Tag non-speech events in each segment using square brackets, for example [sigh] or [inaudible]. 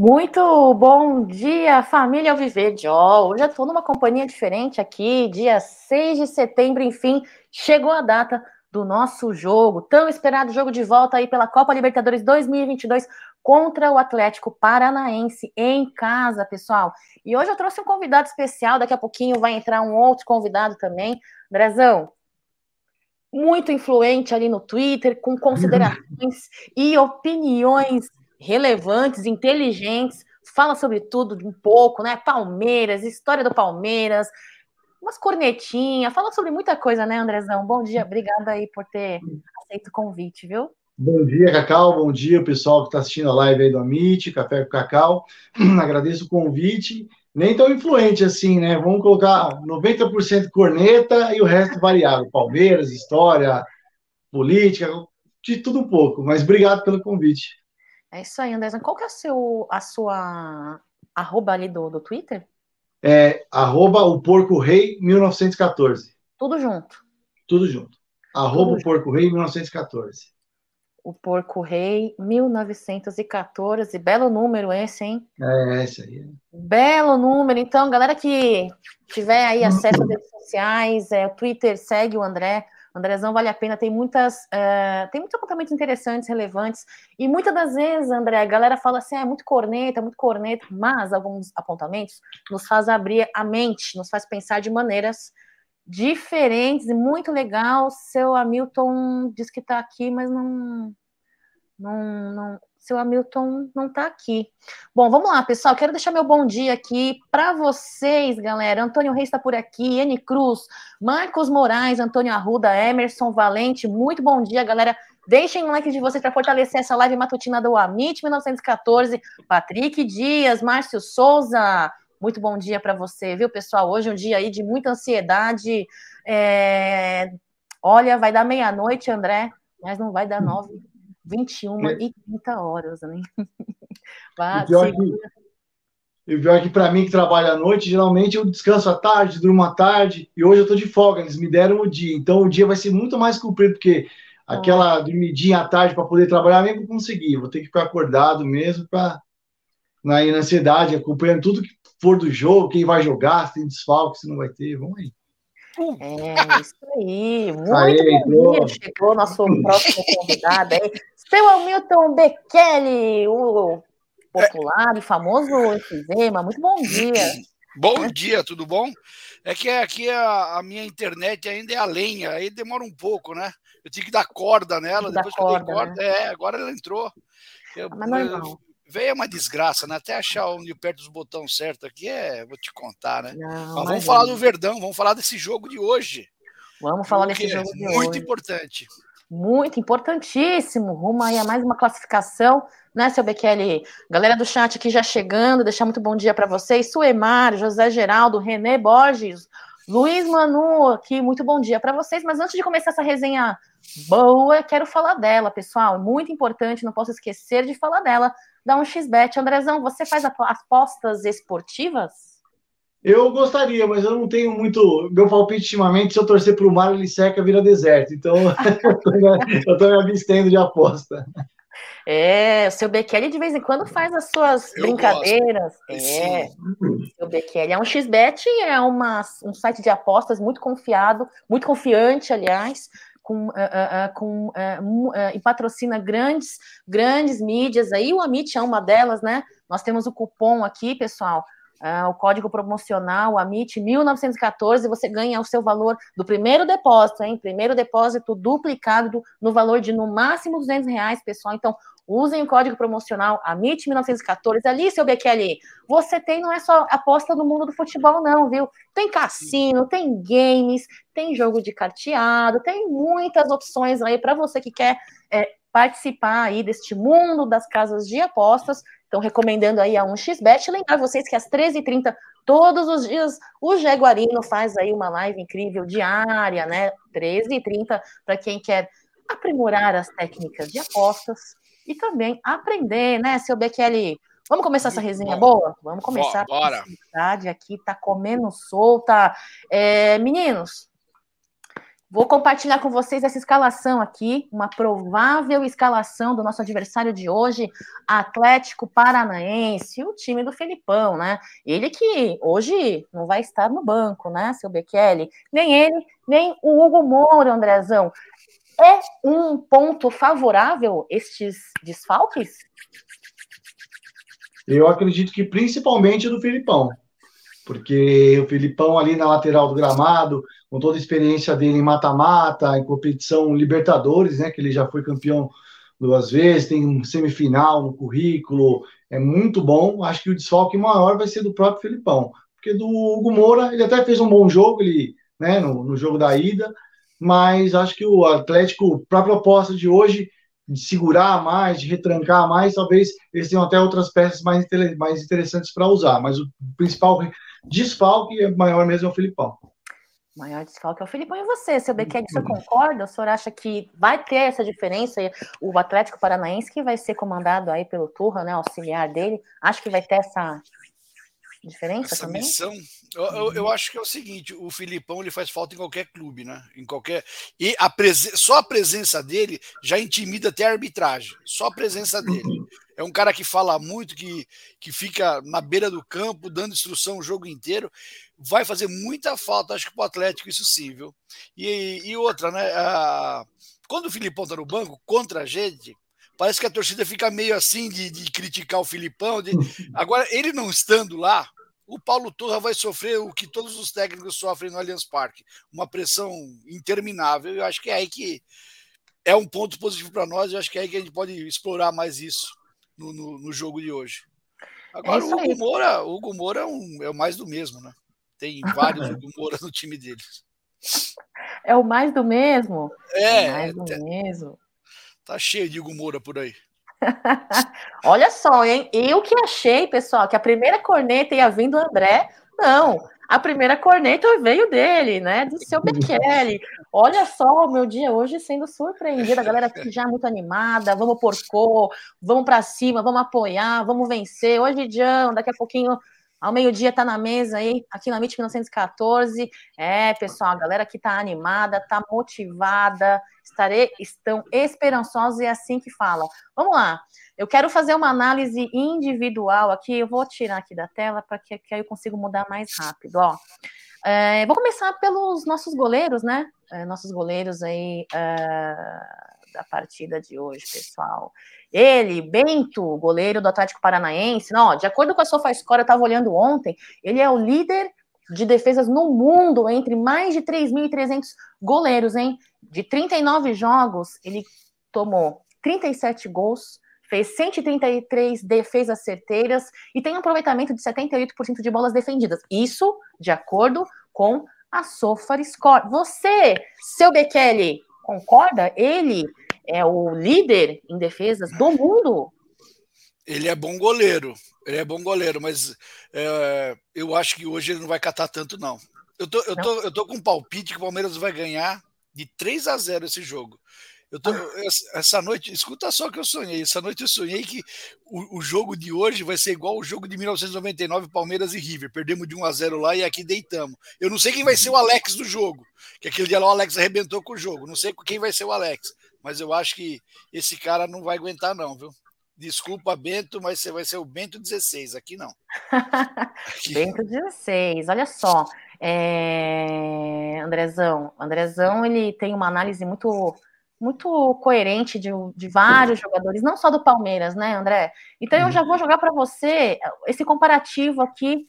Muito bom dia, família Alviverde. Ó, hoje eu estou numa companhia diferente aqui, dia 6 de setembro, enfim, chegou a data do nosso jogo, tão esperado jogo de volta aí pela Copa Libertadores 2022 contra o Atlético Paranaense em casa, pessoal. E hoje eu trouxe um convidado especial, daqui a pouquinho vai entrar um outro convidado também. Andrezão, muito influente ali no Twitter, com considerações [laughs] e opiniões relevantes, inteligentes, fala sobre tudo um pouco, né? Palmeiras, história do Palmeiras, umas cornetinhas, fala sobre muita coisa, né, Andrezão? Bom dia, obrigada aí por ter aceito o convite, viu? Bom dia, Cacau. Bom dia, pessoal que está assistindo a live aí do Amit, Café com Cacau. [clears throat] Agradeço o convite. Nem tão influente assim, né? Vamos colocar 90% corneta e o resto variável. Palmeiras, história, política, de tudo um pouco. Mas obrigado pelo convite. É isso aí, André. Qual que é a, seu, a sua arroba ali do, do Twitter? É arroba o Porco Rei 1914. Tudo junto. Tudo junto. Arroba Tudo o Porco Rei 1914. O Porco Rei 1914. Belo número esse, hein? É, esse aí. Belo número. Então, galera que tiver aí acesso às redes sociais, é, o Twitter, segue o André. Andrezão vale a pena, tem muitas, uh, tem muitos apontamentos interessantes, relevantes, e muitas das vezes, André, a galera fala assim, ah, é muito corneta, muito corneta, mas alguns apontamentos nos faz abrir a mente, nos faz pensar de maneiras diferentes. E muito legal. Seu Hamilton diz que está aqui, mas não, não, não, seu Hamilton não está aqui. Bom, vamos lá, pessoal. Quero deixar meu bom dia aqui para vocês, galera. Antônio Reis está por aqui, N Cruz, Marcos Moraes, Antônio Arruda, Emerson Valente. Muito bom dia, galera. Deixem um like de vocês para fortalecer essa live matutina do Amit 1914. Patrick Dias, Márcio Souza. Muito bom dia para você, viu, pessoal? Hoje é um dia aí de muita ansiedade. É... Olha, vai dar meia-noite, André, mas não vai dar nove 21 é. e 30 horas, né? [laughs] Vá, o pior que, para mim que trabalho à noite, geralmente eu descanso à tarde, durmo à tarde, e hoje eu estou de folga, eles me deram o dia. Então o dia vai ser muito mais comprido, porque aquela ah. dormidinha à tarde para poder trabalhar, nem vou conseguir. Vou ter que ficar acordado mesmo para na, na ansiedade, acompanhando tudo que for do jogo, quem vai jogar, se tem desfalque, se não vai ter. Vamos aí. É, isso aí. Muito aí, bom dia. Chegou nosso próximo convidado aí. Seu Hamilton Bekele, o popular e famoso enfisema. Muito bom dia. [laughs] Bom é. dia, tudo bom? É que aqui a, a, minha internet ainda é a lenha, aí demora um pouco, né? Eu tinha que dar corda nela, depois que corda, eu dei corda, né? é, agora ela entrou. Eu, Mas normal. Veio uma desgraça, né? Até achar onde perto dos botões certo aqui é, vou te contar, né? Não, Mas vamos falar do Verdão, vamos falar desse jogo de hoje. Vamos falar desse jogo de é hoje. Muito importante. Muito importantíssimo. Rumo aí a mais uma classificação, né, seu Bekele? Galera do chat aqui já chegando, deixar muito bom dia para vocês. Suemar, José Geraldo, Renê Borges, Luiz Manu aqui, muito bom dia para vocês. Mas antes de começar essa resenha boa, quero falar dela, pessoal. Muito importante, não posso esquecer de falar dela dar um xbet. Andrezão, você faz apostas esportivas? Eu gostaria, mas eu não tenho muito. Meu palpite, ultimamente, se eu torcer para o mar, ele seca, vira deserto. Então, [laughs] eu estou me abstendo de aposta. É, o seu Bekele de vez em quando faz as suas eu brincadeiras. Gosto. É, o seu Bekele é um xbet, é uma, um site de apostas muito confiado, muito confiante, aliás com, uh, uh, com e patrocina grandes, grandes mídias. Aí o Amit é uma delas, né? Nós temos o cupom aqui, pessoal. Uh, o código promocional AMIT 1914, você ganha o seu valor do primeiro depósito, hein? Primeiro depósito duplicado no valor de no máximo 200 reais, pessoal. Então, Usem o código promocional AMIT1914. Ali, seu Bekele, você tem, não é só aposta no mundo do futebol, não, viu? Tem cassino, tem games, tem jogo de carteado, tem muitas opções aí para você que quer é, participar aí deste mundo das casas de apostas. Então, recomendando aí a 1xBet. Lembrar vocês que às 13h30, todos os dias, o Jaguarino faz aí uma live incrível diária, né? 13h30, para quem quer aprimorar as técnicas de apostas e também aprender, né, seu Bekele? Vamos começar essa resenha boa? Vamos começar. Bora. A cidade aqui tá comendo solta. É, meninos, Vou compartilhar com vocês essa escalação aqui, uma provável escalação do nosso adversário de hoje, Atlético Paranaense, o time do Felipão, né? Ele que hoje não vai estar no banco, né, seu Bekele? Nem ele, nem o Hugo Moura, Andrezão. É um ponto favorável estes desfalques? Eu acredito que principalmente do Felipão, porque o Felipão ali na lateral do gramado, com toda a experiência dele em mata-mata, em competição Libertadores, né, que ele já foi campeão duas vezes, tem um semifinal no currículo, é muito bom. Acho que o desfalque maior vai ser do próprio Felipão, porque do Hugo Moura, ele até fez um bom jogo ele, né, no, no jogo da ida, mas acho que o Atlético, para a proposta de hoje, de segurar mais, de retrancar mais, talvez eles tenham até outras peças mais, mais interessantes para usar, mas o principal desfalque é maior mesmo é o Filipão maior desfalque é o Filipão e você, seu Bequete, você concorda? O senhor acha que vai ter essa diferença? O Atlético Paranaense, que vai ser comandado aí pelo Turra, né, auxiliar dele, acho que vai ter essa diferença essa também? missão, eu, eu, eu, acho que é o seguinte, o Filipão ele faz falta em qualquer clube, né? Em qualquer e a presen... só a presença dele já intimida até a arbitragem. Só a presença dele. É um cara que fala muito, que, que fica na beira do campo, dando instrução o jogo inteiro. Vai fazer muita falta, acho que para o Atlético, isso sim, viu? E, e outra, né? A... Quando o Filipão tá no banco, contra a gente, parece que a torcida fica meio assim de, de criticar o Filipão. De... [laughs] Agora, ele não estando lá, o Paulo Turra vai sofrer o que todos os técnicos sofrem no Allianz Parque, uma pressão interminável. Eu acho que é aí que é um ponto positivo para nós. Eu acho que é aí que a gente pode explorar mais isso no, no, no jogo de hoje. Agora, é o Hugo Moura, o Hugo Moura é, um, é o mais do mesmo, né? Tem [laughs] vários Hugo Moura no time deles. É o mais do mesmo? É, é mais do é, mesmo. Tá cheio de Hugo Moura por aí. [laughs] Olha só, hein? Eu que achei, pessoal, que a primeira corneta ia vir do André. Não, a primeira corneta veio dele, né? Do seu Bekele. Olha só o meu dia hoje sendo surpreendida. A galera aqui já muito animada. Vamos por cor, vamos para cima, vamos apoiar, vamos vencer. Hoje, Dião, daqui a pouquinho ao meio-dia tá na mesa aí, aqui na MIT 1914. É, pessoal, a galera aqui tá animada, tá motivada, estarei, estão esperançosos e é assim que falam. Vamos lá. Eu quero fazer uma análise individual aqui. Eu vou tirar aqui da tela para que, que aí eu consiga mudar mais rápido. Ó. É, vou começar pelos nossos goleiros, né? É, nossos goleiros aí é, da partida de hoje, pessoal. Ele, Bento, goleiro do Atlético Paranaense, não, de acordo com a SofaScore, eu estava olhando ontem, ele é o líder de defesas no mundo, entre mais de 3.300 goleiros, hein? De 39 jogos, ele tomou 37 gols, fez 133 defesas certeiras e tem um aproveitamento de 78% de bolas defendidas. Isso de acordo com a SofaScore. Você, seu Bekele, concorda? Ele é o líder em defesas do mundo. Ele é bom goleiro, ele é bom goleiro, mas é, eu acho que hoje ele não vai catar tanto, não. Eu tô, eu, tô, eu tô com um palpite que o Palmeiras vai ganhar de 3 a 0 esse jogo. Tô, essa noite, escuta só que eu sonhei. Essa noite eu sonhei que o, o, jogo de hoje vai ser igual o jogo de 1999, Palmeiras e River. Perdemos de 1 a 0 lá e aqui deitamos. Eu não sei quem vai ser o Alex do jogo, que aquele dia lá o Alex arrebentou com o jogo. Não sei quem vai ser o Alex mas eu acho que esse cara não vai aguentar, não, viu? Desculpa, Bento, mas você vai ser o Bento 16, aqui não. Aqui. Bento 16, olha só. É... Andrezão, Andrezão, ele tem uma análise muito muito coerente de, de vários jogadores, não só do Palmeiras, né, André? Então eu já vou jogar para você esse comparativo aqui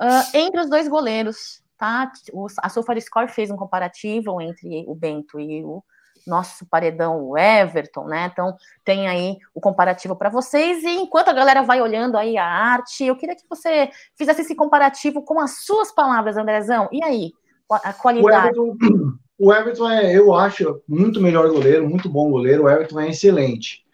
uh, entre os dois goleiros, tá? O, a SofaScore fez um comparativo entre o Bento e o nosso paredão, o Everton, né? Então tem aí o comparativo para vocês. E enquanto a galera vai olhando aí a arte, eu queria que você fizesse esse comparativo com as suas palavras, Andrezão. E aí, a qualidade? O Everton, o Everton é, eu acho, muito melhor goleiro, muito bom goleiro. O Everton é excelente.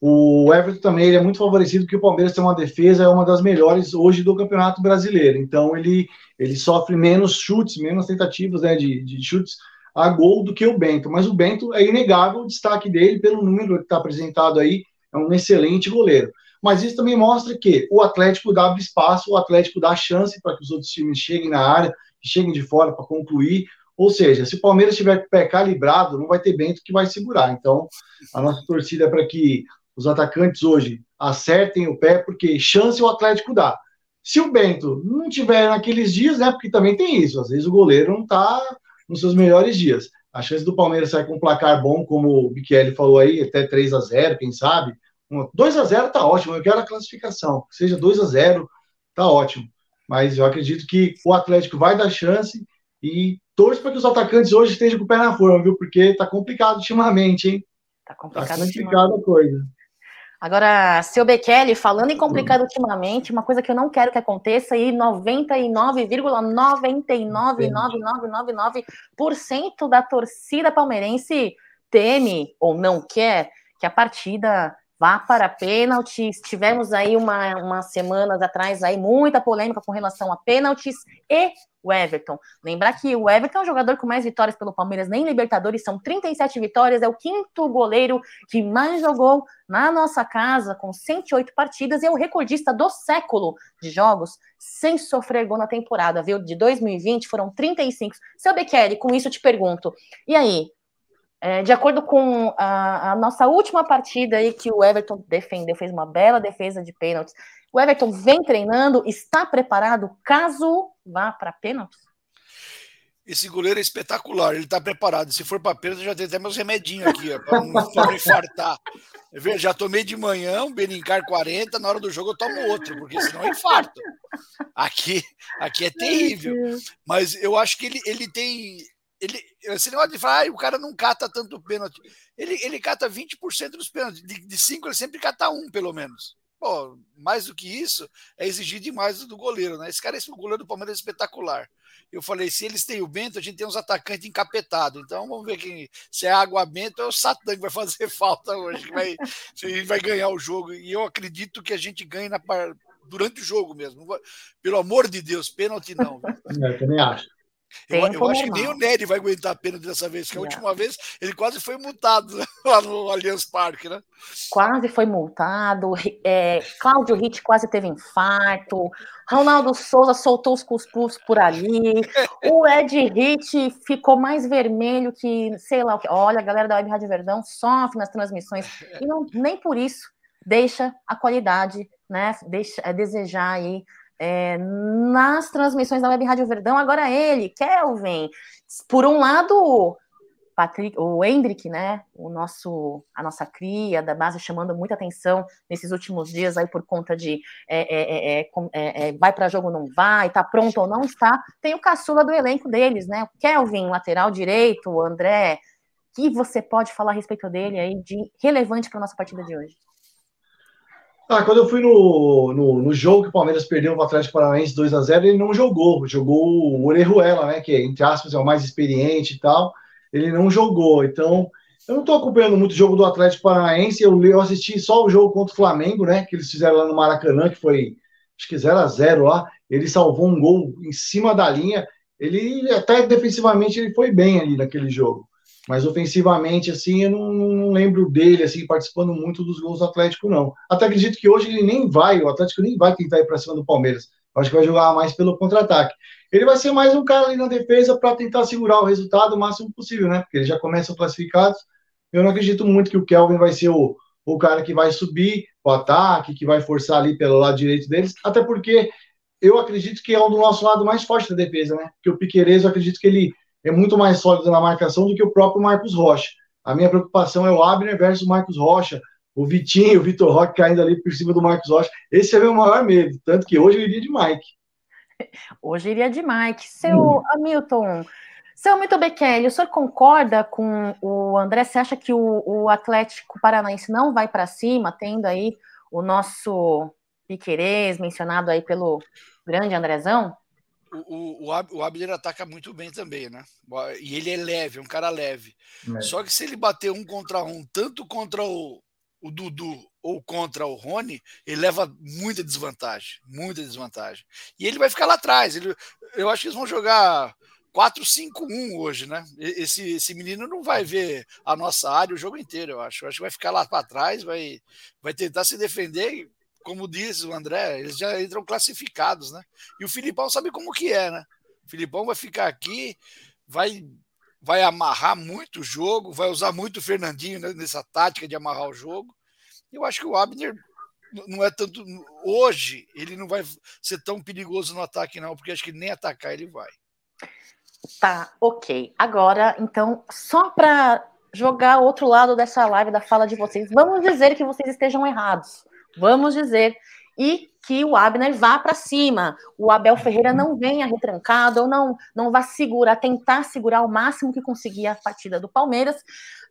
O Everton também ele é muito favorecido porque o Palmeiras tem uma defesa, é uma das melhores hoje do Campeonato Brasileiro. Então ele, ele sofre menos chutes, menos tentativas né, de, de chutes a gol do que o Bento. Mas o Bento é inegável o destaque dele pelo número que está apresentado aí, é um excelente goleiro. Mas isso também mostra que o Atlético dá espaço, o Atlético dá chance para que os outros times cheguem na área, cheguem de fora para concluir. Ou seja, se o Palmeiras tiver pé calibrado, não vai ter Bento que vai segurar. Então, a nossa torcida é para que os atacantes hoje acertem o pé, porque chance o Atlético dá. Se o Bento não tiver naqueles dias, né? Porque também tem isso, às vezes o goleiro não está nos seus melhores dias. A chance do Palmeiras sair com um placar bom, como o Michele falou aí, até 3 a 0 quem sabe. 2 a 0 tá ótimo, eu quero a classificação. Que seja 2 a 0 tá ótimo. Mas eu acredito que o Atlético vai dar chance e torço para que os atacantes hoje estejam com o pé na forma, viu? Porque tá complicado ultimamente, hein? Tá complicado, tá complicado a coisa. Agora, seu Bekele, falando em complicado ultimamente, uma coisa que eu não quero que aconteça, e 99,9999999% da torcida palmeirense teme ou não quer que a partida vá para pênaltis. Tivemos aí uma, umas semanas atrás aí muita polêmica com relação a pênaltis e o Everton. Lembrar que o Everton é o jogador com mais vitórias pelo Palmeiras nem Libertadores, são 37 vitórias, é o quinto goleiro que mais jogou na nossa casa, com 108 partidas, e é o recordista do século de jogos sem sofrer gol na temporada, viu? De 2020 foram 35. Seu Bekele, com isso eu te pergunto, e aí, é, de acordo com a, a, nossa última partida aí que o Everton defendeu, fez uma bela defesa de pênaltis. O Everton vem treinando, está preparado caso vá para pênaltis? Esse goleiro é espetacular, ele está preparado. Se for para pênalti, já tem até meus remedinhos aqui, para não, infartar. Já tomei de manhã um Benincar 40, na hora do jogo eu tomo outro, porque senão eu infarto. Aqui, aqui é terrível. Mas eu acho que ele, ele tem ele, esse negócio de falar, ah, o cara não cata tanto pênalti. Ele, ele cata 20% dos pênaltis. De, de cinco, ele sempre cata um, pelo menos. Pô, mais do que isso, é exigir demais do goleiro, né? Esse cara, esse goleiro do Palmeiras é espetacular. Eu falei, se eles têm o Bento, a gente tem uns atacantes encapetados. Então vamos ver quem, se é Água Bento é o Satã que vai fazer [laughs] falta hoje, que vai, vai ganhar o jogo. E eu acredito que a gente ganhe na, durante o jogo mesmo. Pelo amor de Deus, pênalti não. É, eu também acho. Eu, eu acho que nem o Nery vai aguentar a pena dessa vez, que a última vez ele quase foi multado né, [laughs] lá no Allianz Parque, né? Quase foi multado. É, Cláudio Ritt quase teve infarto. Ronaldo Souza soltou os cuspus por ali. [laughs] O Ed Ritt ficou mais vermelho que, sei lá o que. Olha, a galera da Web Rádio Verdão sofre nas transmissões. E não, nem por isso deixa a qualidade, né? Deixa é, desejar aí é, nas transmissões da Web Rádio Verdão, agora ele, Kelvin. Por um lado, Patrick, o Hendrick, né, o nosso, a nossa cria da base chamando muita atenção nesses últimos dias aí por conta de é, é, é, vai para jogo não vai, tá pronto ou não está. Tem o caçula do elenco deles, né, o Kelvin, lateral direito, o André. O que você pode falar a respeito dele aí de relevante para nossa partida de hoje? Ah, quando eu fui no, no, no, jogo que o Palmeiras perdeu o Atlético Paranaense 2 a 0 ele não jogou. Jogou o Orejuela, né? Que, entre aspas, é o mais experiente e tal. Ele não jogou. Então, eu não estou acompanhando muito o jogo do Atlético Paranaense. Eu, eu assisti só o jogo contra o Flamengo, né? Que eles fizeram lá no Maracanã, que foi, acho que 0 a 0 lá. Ele salvou um gol em cima da linha. Ele, até defensivamente, ele foi bem ali naquele jogo. Mas ofensivamente, assim, eu não, não, lembro dele, assim, participando muito dos gols do Atlético, não. Até acredito que hoje ele nem vai, o Atlético nem vai tentar ir para cima do Palmeiras. Eu acho que vai jogar mais pelo contra-ataque. Ele vai ser mais um cara ali na defesa para tentar segurar o resultado o máximo possível, né? Porque eles já começam classificados. Eu não acredito muito que o Kelvin vai ser o, o cara que vai subir o ataque, que vai forçar ali pelo lado direito deles, até porque eu acredito que é um do nosso lado mais forte da defesa, né? Porque o Piqueires, eu acredito que ele é muito mais sólido na marcação do que o próprio Marcos Rocha. A minha preocupação é o Abner versus o Marcos Rocha, o Vitinho, o Vitor Roque caindo ali por cima do Marcos Rocha. Esse é o meu maior medo, tanto que hoje eu iria de Mike. [laughs] Hoje iria de Mike. Seu hum. Hamilton, seu Milton Becquelli, o senhor concorda com o André? Você acha que o, o Atlético Paranaense não vai para cima, tendo aí o nosso Piquerez mencionado aí pelo grande Andrezão? O, o, o Abner ataca muito bem também, né? E ele é leve, é um cara leve. É. Só que se ele bater um contra um, tanto contra o, o Dudu ou contra o Rony, ele leva muita desvantagem, muita desvantagem. E ele vai ficar lá atrás. Ele, eu acho que eles vão jogar 4-5-1 hoje, né? Esse, esse menino não vai ver a nossa área o jogo inteiro, eu acho. Eu acho que vai ficar lá para trás, vai, vai tentar se defender como diz o André, eles já entram classificados, né? E o Filipão sabe como que é, né? O Filipão vai ficar aqui, vai vai amarrar muito o jogo, vai usar muito o Fernandinho nessa tática de amarrar o jogo. Eu acho que o Abner não é tanto. Hoje, ele não vai ser tão perigoso no ataque, não, porque acho que nem atacar ele vai. Tá, ok. Agora, então, só para jogar outro lado dessa live da fala de vocês, vamos dizer que vocês estejam errados. Vamos dizer e que o Abner vá para cima, o Abel Ferreira não venha retrancado, ou não, não vá segurar, tentar segurar o máximo que conseguir a partida do Palmeiras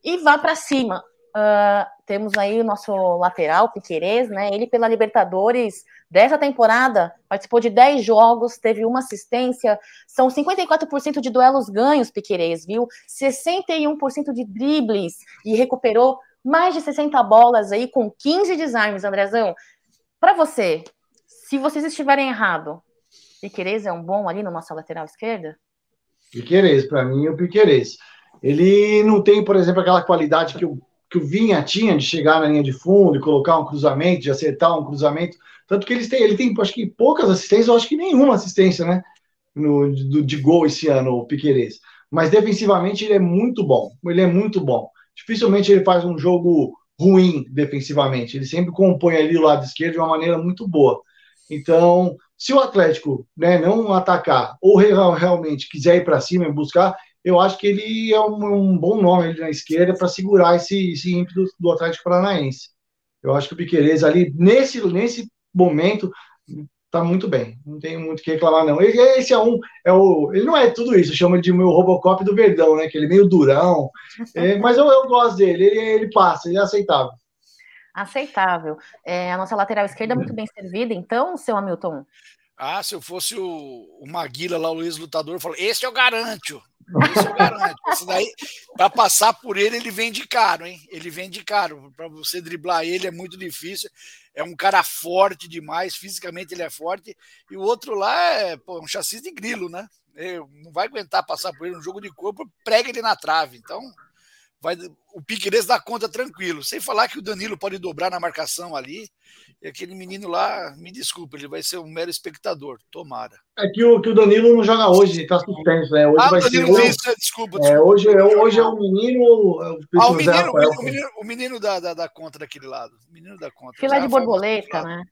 e vá para cima. Uh, temos aí o nosso lateral, Piquerez, né? Ele pela Libertadores dessa temporada participou de 10 jogos, teve uma assistência, são 54% de duelos ganhos, Piquerez, viu? 61% de dribles e recuperou mais de 60 bolas aí com 15 desarmes, Andrezão. Para você, se vocês estiverem errado, Piquerez é um bom ali na nossa lateral esquerda? Piquerez, para mim é o Piquerez. Ele não tem, por exemplo, aquela qualidade que o, que o Vinha tinha de chegar na linha de fundo e colocar um cruzamento, de acertar um cruzamento. Tanto que eles têm, ele tem, acho que poucas assistências, eu acho que nenhuma assistência, né? No, de, de gol esse ano, o Piquerez. Mas defensivamente ele é muito bom. Ele é muito bom. Dificilmente ele faz um jogo ruim defensivamente. Ele sempre compõe ali o lado esquerdo de uma maneira muito boa. Então, se o Atlético né, não atacar ou realmente quiser ir para cima e buscar, eu acho que ele é um, um bom nome ali na esquerda para segurar esse, esse ímpeto do Atlético Paranaense. Eu acho que o Piqueires ali, nesse, nesse momento, tá muito bem. Não tem muito o que reclamar, não. Ele, esse é um. É o, ele não é tudo isso, chama de meu Robocop do Verdão, né? Que ele é meio durão. [laughs] É, mas eu, eu gosto dele, ele, ele passa, ele é aceitável. Aceitável. É, a nossa lateral esquerda é muito bem servida, então, seu Hamilton. Ah, se eu fosse o, o Maguila lá, o Luiz Lutador, eu falo, esse eu garanto. Esse daí, para passar por ele, ele vem de caro, hein? Ele vem de caro. Para você driblar ele é muito difícil é um cara forte demais, fisicamente ele é forte, e o outro lá é pô, um chassi de grilo, né? Ele não vai aguentar passar por ele um jogo de corpo, prega ele na trave. Então, vai, o Piqueires dá conta tranquilo. Sem falar que o Danilo pode dobrar na marcação ali. E aquele menino lá, me desculpa, ele vai ser um mero espectador. Tomara. É que o, que o Danilo não joga hoje, ele tá suspenso, né? Hoje ah, vai Danilo ser. Isso, desculpa, desculpa. É, hoje, é, hoje é o menino. O, ah, o menino, o menino, o menino da, da, da contra daquele lado. O menino da contra. Filé de borboleta, né?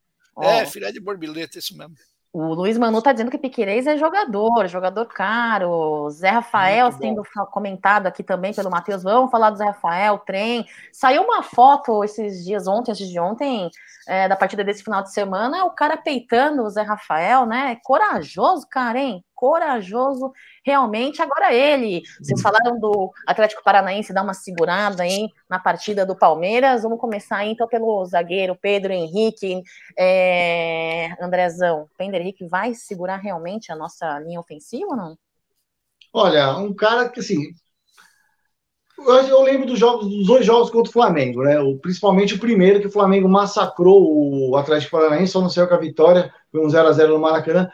É, oh. filé de borboleta, isso mesmo. O Luiz Manu tá dizendo que Piquerez é jogador, jogador caro. Zé Rafael sendo comentado aqui também pelo Matheus. Vamos falar do Zé Rafael, trem. Saiu uma foto esses dias ontem, antes de ontem, é, da partida desse final de semana, o cara peitando o Zé Rafael, né? Corajoso, cara, hein? Corajoso, realmente. Agora ele, vocês uhum. falaram do Atlético Paranaense dar uma segurada aí na partida do Palmeiras. Vamos começar aí, então pelo zagueiro Pedro Henrique, é... Andrezão. Pedro Henrique vai segurar realmente a nossa linha ofensiva ou não? Olha, um cara que assim, eu lembro dos jogos, dos dois jogos contra o Flamengo, né? O, principalmente o primeiro, que o Flamengo massacrou o Atlético Paranaense, só não saiu com a vitória, foi um 0x0 no Maracanã.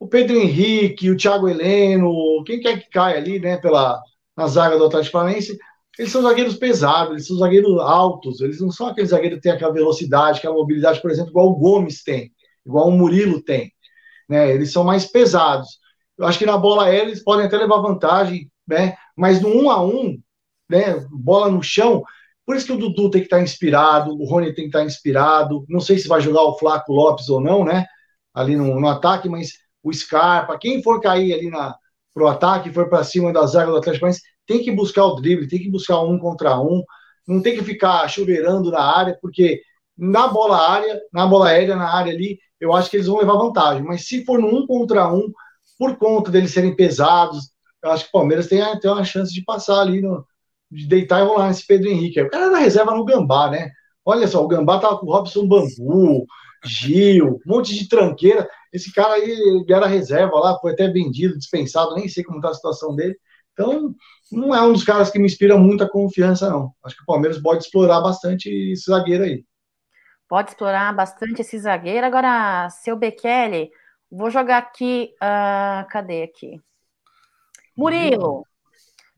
O Pedro Henrique, o Thiago Heleno, quem quer que caia ali, né, pela, na zaga do Atlético Paranaense, eles são zagueiros pesados, eles são zagueiros altos, eles não são aqueles zagueiros que têm aquela velocidade, aquela mobilidade, por exemplo, igual o Gomes tem, igual o Murilo tem, né? Eles são mais pesados. Eu acho que na bola aérea eles podem até levar vantagem, né? Mas no um a um, né, bola no chão. Por isso que o Dudu tem que estar inspirado, o Rony tem que estar inspirado. Não sei se vai jogar o Flaco Lopes ou não, né? Ali no, no ataque, mas o Scarpa, quem for cair ali na, pro ataque, for para cima da zaga do Atlético Paranaense, tem que buscar o drible, tem que buscar um contra um, não tem que ficar chuveirando na área, porque na bola área, na bola aérea, na área ali, eu acho que eles vão levar vantagem. Mas se for no um contra um, por conta deles serem pesados, eu acho que o Palmeiras tem, tem uma chance de passar ali no, de deitar e rolar nesse Pedro Henrique. O cara da reserva no Gambá, né? Olha só, o Gambá tava com Robson Bambu, Gil, um monte de tranqueira. Esse cara aí ele era reserva lá, foi até vendido, dispensado, nem sei como tá a situação dele. Então, não é um dos caras que me inspira muita confiança, não. Acho que o Palmeiras pode explorar bastante esse zagueiro aí. Pode explorar bastante esse zagueiro. Agora, seu Bekele, vou jogar aqui. Uh, cadê aqui? Murilo,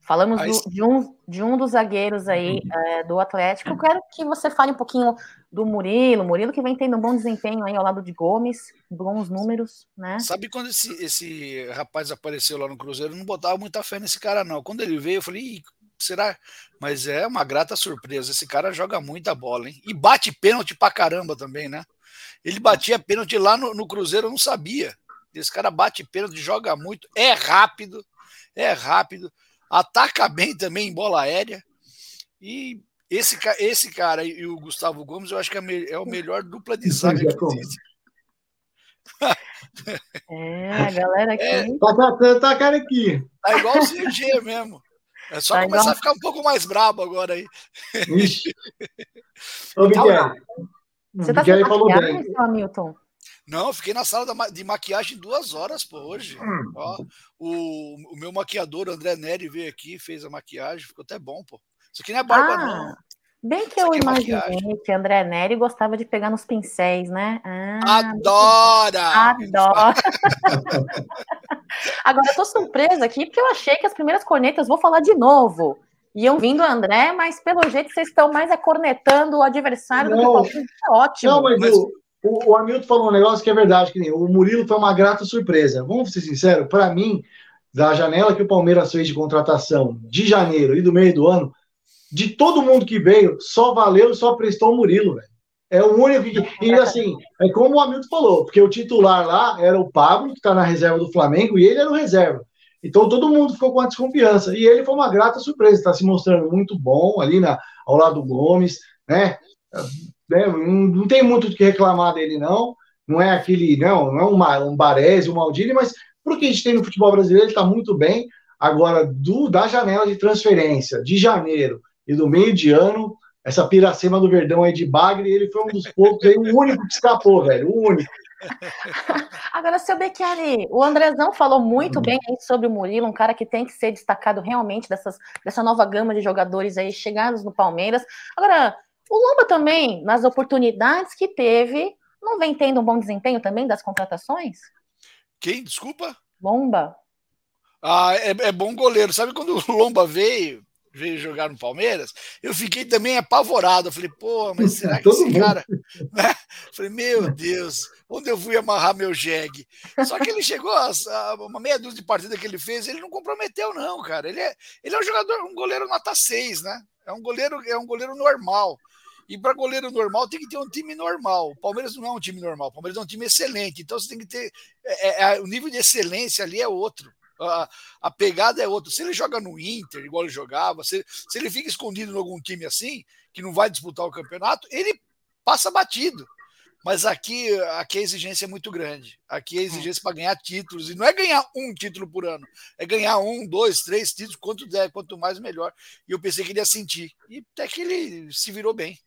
Falamos do, de, um, de um dos zagueiros aí é, do Atlético. Eu quero que você fale um pouquinho do Murilo. Murilo que vem tendo um bom desempenho aí ao lado de Gomes, bons números, né? Sabe quando esse, esse rapaz apareceu lá no Cruzeiro? Eu não botava muita fé nesse cara, não. Quando ele veio, eu falei, será? Mas é uma grata surpresa. Esse cara joga muita bola, hein? E bate pênalti pra caramba também, né? Ele batia pênalti lá no, no Cruzeiro, eu não sabia. Esse cara bate pênalti, joga muito, é rápido, é rápido ataca bem também em bola aérea. E esse, esse cara e o Gustavo Gomes, eu acho que é, é o melhor dupla de zaga que existe. É, a galera aqui. É, tá, tá, tá cara aqui. Tá igual o CG mesmo. É só tá começar igual... a ficar um pouco mais brabo agora aí. Ixi. [laughs] Ô, Miguel. Você tá Miguel falou bem. Hamilton? Não, eu fiquei na sala de maquiagem duas horas, pô, hoje. Hum. Ó, o, o meu maquiador, André Neri, veio aqui, fez a maquiagem, ficou até bom, pô. Isso aqui não é barba, ah, não. Bem que Isso eu é imaginei é que André Neri gostava de pegar nos pincéis, né? Ah, Adora! Adora! [laughs] Agora, eu tô surpresa aqui, porque eu achei que as primeiras cornetas, vou falar de novo, iam vindo André, mas pelo jeito vocês estão mais acornetando o adversário não. do que o é ótimo. Não, mas, mas... O o, o Hamilton falou um negócio que é verdade, que nem o Murilo foi uma grata surpresa. Vamos ser sinceros, para mim, da janela que o Palmeiras fez de contratação de janeiro e do meio do ano, de todo mundo que veio, só valeu só prestou o Murilo, velho. É o único que. E assim, é como o Hamilton falou, porque o titular lá era o Pablo, que está na reserva do Flamengo, e ele era o reserva. Então todo mundo ficou com a desconfiança. E ele foi uma grata surpresa, está se mostrando muito bom ali na, ao lado do Gomes, né? Né? Não, tem muito o que reclamar dele, não. Não é aquele, não, não é uma, um Baresi, um Maldini, mas pro que a gente tem no futebol brasileiro, ele está muito bem. Agora, do, da janela de transferência de janeiro e do meio de ano, essa piracema do Verdão aí de Bagre, ele foi um dos poucos aí, o único que escapou, velho, o único. [laughs] Agora, seu Becchiari, o Andrezão falou muito bem sobre o Murilo, um cara que tem que ser destacado realmente dessas, dessa nova gama de jogadores aí chegados no Palmeiras. Agora, o Lomba também, nas oportunidades que teve, não vem tendo um bom desempenho também das contratações? Quem? Desculpa? Lomba. Ah, é, é bom goleiro. Sabe quando o Lomba veio, veio jogar no Palmeiras, eu fiquei também apavorado. Eu falei, pô, mas será que esse cara. Né? Falei, meu Deus, onde eu fui amarrar meu jegue? Só que ele chegou, a, a, uma meia dúzia de partida que ele fez, ele não comprometeu, não, cara. Ele é, ele é um jogador, um goleiro nota 6, né? É um goleiro, é um goleiro normal. E para goleiro normal tem que ter um time normal. O Palmeiras não é um time normal, o Palmeiras é um time excelente. Então você tem que ter. É, é, é, o nível de excelência ali é outro. A, a, pegada é outra. Se ele joga no Inter, igual ele jogava, se, se ele fica escondido em algum time assim, que não vai disputar o campeonato, ele passa batido. Mas aqui, aqui a exigência é muito grande. Aqui a exigência para ganhar títulos. E não é ganhar um título por ano. É ganhar um, dois, três títulos, quanto der, quanto mais melhor. E eu pensei que ele ia sentir. E até que ele se virou bem.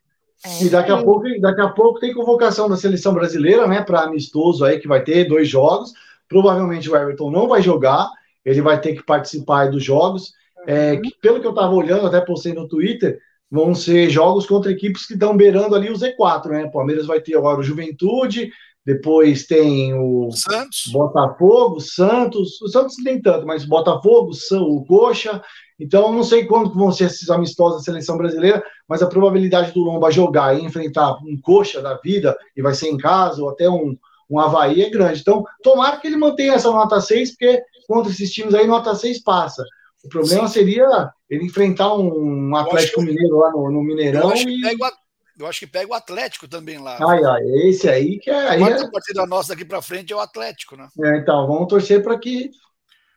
É, e daqui a, pouco, daqui a pouco tem convocação da seleção brasileira, né? Para amistoso aí, que vai ter dois jogos. Provavelmente o Everton não vai jogar, ele vai ter que participar dos jogos. É, uhum. que, pelo que eu estava olhando, até postei no Twitter, vão ser jogos contra equipes que estão beirando ali o Z4, né? Palmeiras vai ter agora o Juventude, depois tem o Santos. Botafogo, Santos, o Santos nem tanto, mas Botafogo, o Coxa. Então, não sei quando vão ser esses amistosos da seleção brasileira, mas a probabilidade do Lomba jogar e enfrentar um Coxa da vida, e vai ser em casa, ou até um, um Havaí, é grande. Então, tomara que ele mantenha essa nota 6, porque contra esses times aí, nota 6 passa. O problema Sim. seria ele enfrentar um Atlético que... Mineiro lá no, no Mineirão. Eu acho, e... pega o, eu acho que pega o Atlético também lá. Ai, ai, esse aí que é. A quarta é... partida nossa daqui para frente é o Atlético, né? É, então, vamos torcer para que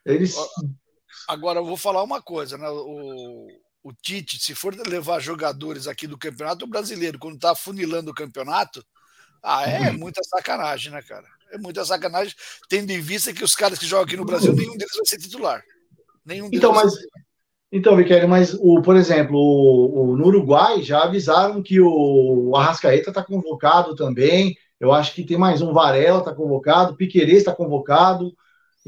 eles. Agora, eu vou falar uma coisa, né? O, o Tite, se for levar jogadores aqui do Campeonato Brasileiro, quando tá funilando o campeonato, ah, é uhum. muita sacanagem, né, cara? É muita sacanagem, tendo em vista que os caras que jogam aqui no Brasil, nenhum deles vai ser titular. Nenhum então, mas, então, Michele, mas, o, por exemplo, o, o, no Uruguai já avisaram que o Arrascaeta está convocado também. Eu acho que tem mais um Varela está convocado, Piquerez está convocado.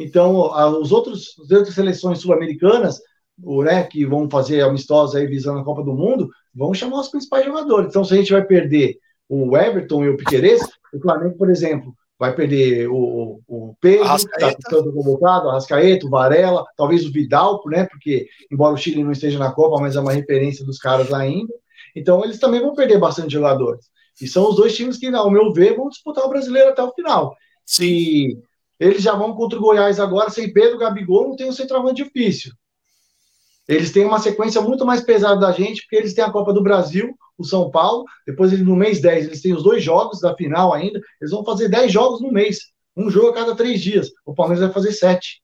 Então, a, os outros, as outras seleções sul-americanas, né, que vão fazer amistosos aí visando a Copa do Mundo, vão chamar os principais jogadores. Então, se a gente vai perder o Everton e o Piquerez, o Flamengo, por exemplo, vai perder o, o Pedro, que está ficando convocado, a Rascaeta, o Varela, talvez o Vidal, né? Porque, embora o Chile não esteja na Copa, mas é uma referência dos caras ainda. Então, eles também vão perder bastante jogadores. E são os dois times que, ao meu ver, vão disputar o brasileiro até o final. Se eles já vão contra o Goiás agora, sem Pedro, Gabigol, não tem um centroavante difícil. Eles têm uma sequência muito mais pesada da gente, porque eles têm a Copa do Brasil, o São Paulo, depois no mês 10 eles têm os dois jogos da final ainda, eles vão fazer 10 jogos no mês, um jogo a cada três dias. O Palmeiras vai fazer sete.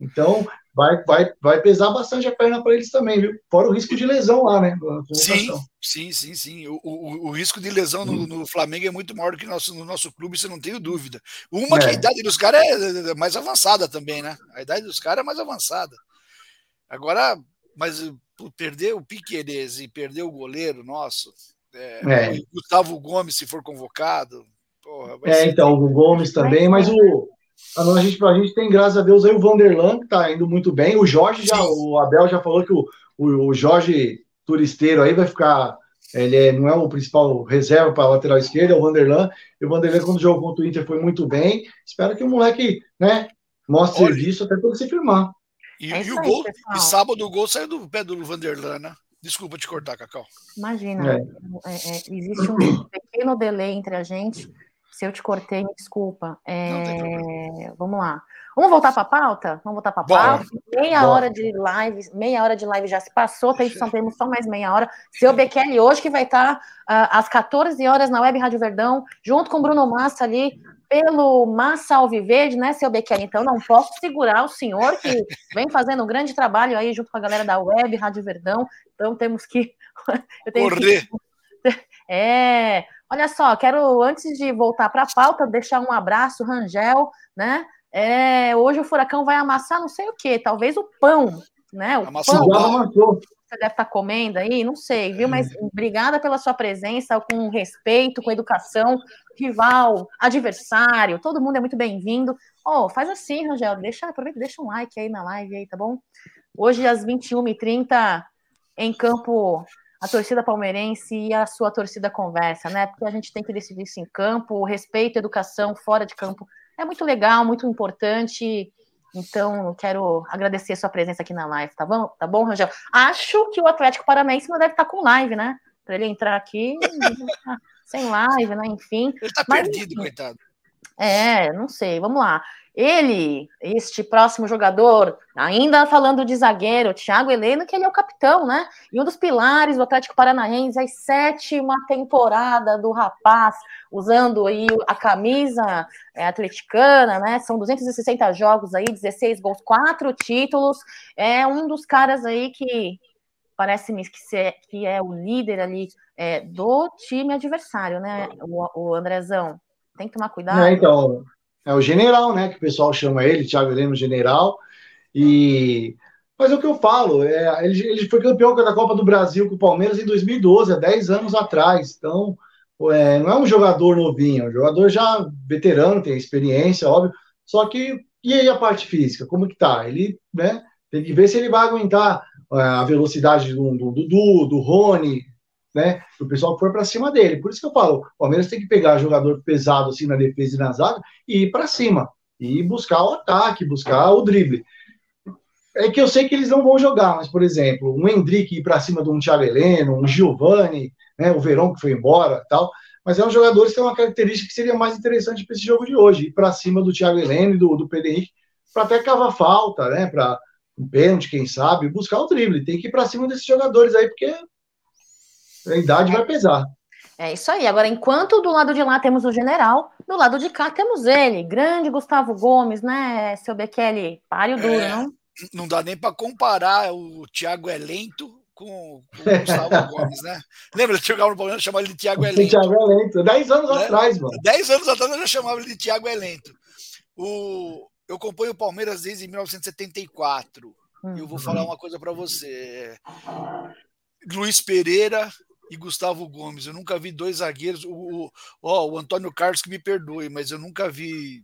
Então, vai, vai, vai pesar bastante a perna para eles também, viu? Fora o risco de lesão lá, né? Sim, sim, sim, sim. O, o, o risco de lesão no, no, Flamengo é muito maior do que no nosso, no nosso clube, isso não tenho dúvida. Uma é. que a idade dos caras é mais avançada também, né? A idade dos caras é mais avançada. Agora, mas perder o Piqueires e perder o goleiro nosso, é, é. o Gustavo Gomes, se for convocado. Porra, é, ser... então, o Gomes também, mas o. A gente, a gente tem, graças a Deus, aí o Vanderlan, que tá indo muito bem. O Jorge já, o Abel já falou que o, o, o Jorge Turisteiro aí vai ficar. Ele é, não é o principal reserva para a lateral esquerda, é o Vanderlan. E o Vanderlan, quando jogou contra o Inter, foi muito bem. Espero que o moleque, né, mostre Olha, serviço até para ele se firmar. E, é e o gol, e sábado o gol saiu do pé do Vanderlan, né? Desculpa te cortar, Cacau. Imagina, é. É, é existe um [clears throat] pequeno delay entre a gente. Se eu te cortei, me desculpa. É, vamos lá. Vamos voltar para a pauta? Vamos voltar para a pauta? Meia Bora. hora de live, meia hora de live já se passou, tem, só temos só mais meia hora. Seu Bekele hoje que vai estar uh, às 14 horas na Web Rádio Verdão, junto com o Bruno Massa ali, pelo Massa Alviverde, né, seu Bequer? Então, não posso segurar o senhor que vem fazendo um grande trabalho aí junto com a galera da Web, Rádio Verdão. Então, temos que. [laughs] Eu tenho Correr. Que... É. Olha só, quero, antes de voltar para a pauta, deixar um abraço, Rangel, né? É, hoje o furacão vai amassar não sei o que, talvez o pão, né? O Amassou pão. Você deve estar tá comendo aí, não sei, viu? Mas obrigada pela sua presença, com respeito, com educação rival, adversário, todo mundo é muito bem-vindo. Oh, faz assim, Rangel, deixa, aproveita, deixa um like aí na live aí, tá bom? Hoje às 21h30 em campo a torcida palmeirense e a sua torcida conversa, né? Porque a gente tem que decidir isso em campo, respeito, educação fora de campo é muito legal, muito importante. Então, quero agradecer a sua presença aqui na live, tá bom? Tá bom, Rangel? Acho que o Atlético Paranaense não deve estar com live, né? Para ele entrar aqui [laughs] sem live, né? Enfim. Ele tá Mas, perdido, enfim. coitado. É, não sei, vamos lá. Ele, este próximo jogador, ainda falando de zagueiro, Thiago Heleno, que ele é o capitão, né? E um dos pilares do Atlético Paranaense, a sétima temporada do rapaz, usando aí a camisa é, atleticana, né? São 260 jogos aí, 16 gols, 4 títulos. É um dos caras aí que parece-me que, que é o líder ali é, do time adversário, né? O, o Andrezão. Tem que tomar cuidado. É, então, é o general, né? Que o pessoal chama ele, Thiago Heleno General. E mas é o que eu falo, é, ele, ele foi campeão da Copa do Brasil com o Palmeiras em 2012, há 10 anos atrás. Então, é, não é um jogador novinho, é um jogador já veterano, tem experiência, óbvio. Só que, e aí a parte física, como que tá? Ele, né, tem que ver se ele vai aguentar é, a velocidade do Dudu, do, do Rony, né? O pessoal foi para cima dele. Por isso que eu falo, o Palmeiras tem que pegar jogador pesado assim na defesa e na zaga e ir para cima e buscar o ataque, buscar o drible. É que eu sei que eles não vão jogar, mas por exemplo, um Hendrick ir para cima de um Thiago Heleno, um Giovani, né, o Verão que foi embora, tal. Mas é um jogador que tem uma característica que seria mais interessante para esse jogo de hoje, ir para cima do Thiago Heleno e do, do Pedro Henrique, para até cavar falta, né, para um pênalti, quem sabe, buscar o drible. Tem que ir para cima desses jogadores aí, porque a idade vai pesar. É isso aí. Agora, enquanto do lado de lá temos o general, do lado de cá temos ele, grande Gustavo Gomes, né, seu Bekele? Páreo duro, é, não? Não dá nem para comparar o Thiago é lento com, com o Gustavo [laughs] Gomes, né? Lembra? Tinha um problema chamava ele de Thiago Elento. [laughs] Thiago Elento, dez anos né? atrás, mano. Dez anos atrás eu já chamava ele de Thiago Elento. O, eu acompanho o Palmeiras desde 1974. Uhum. E eu vou falar uma coisa para você. Luiz Pereira e Gustavo Gomes. Eu nunca vi dois zagueiros. O, o, ó, o Antônio Carlos que me perdoe, mas eu nunca vi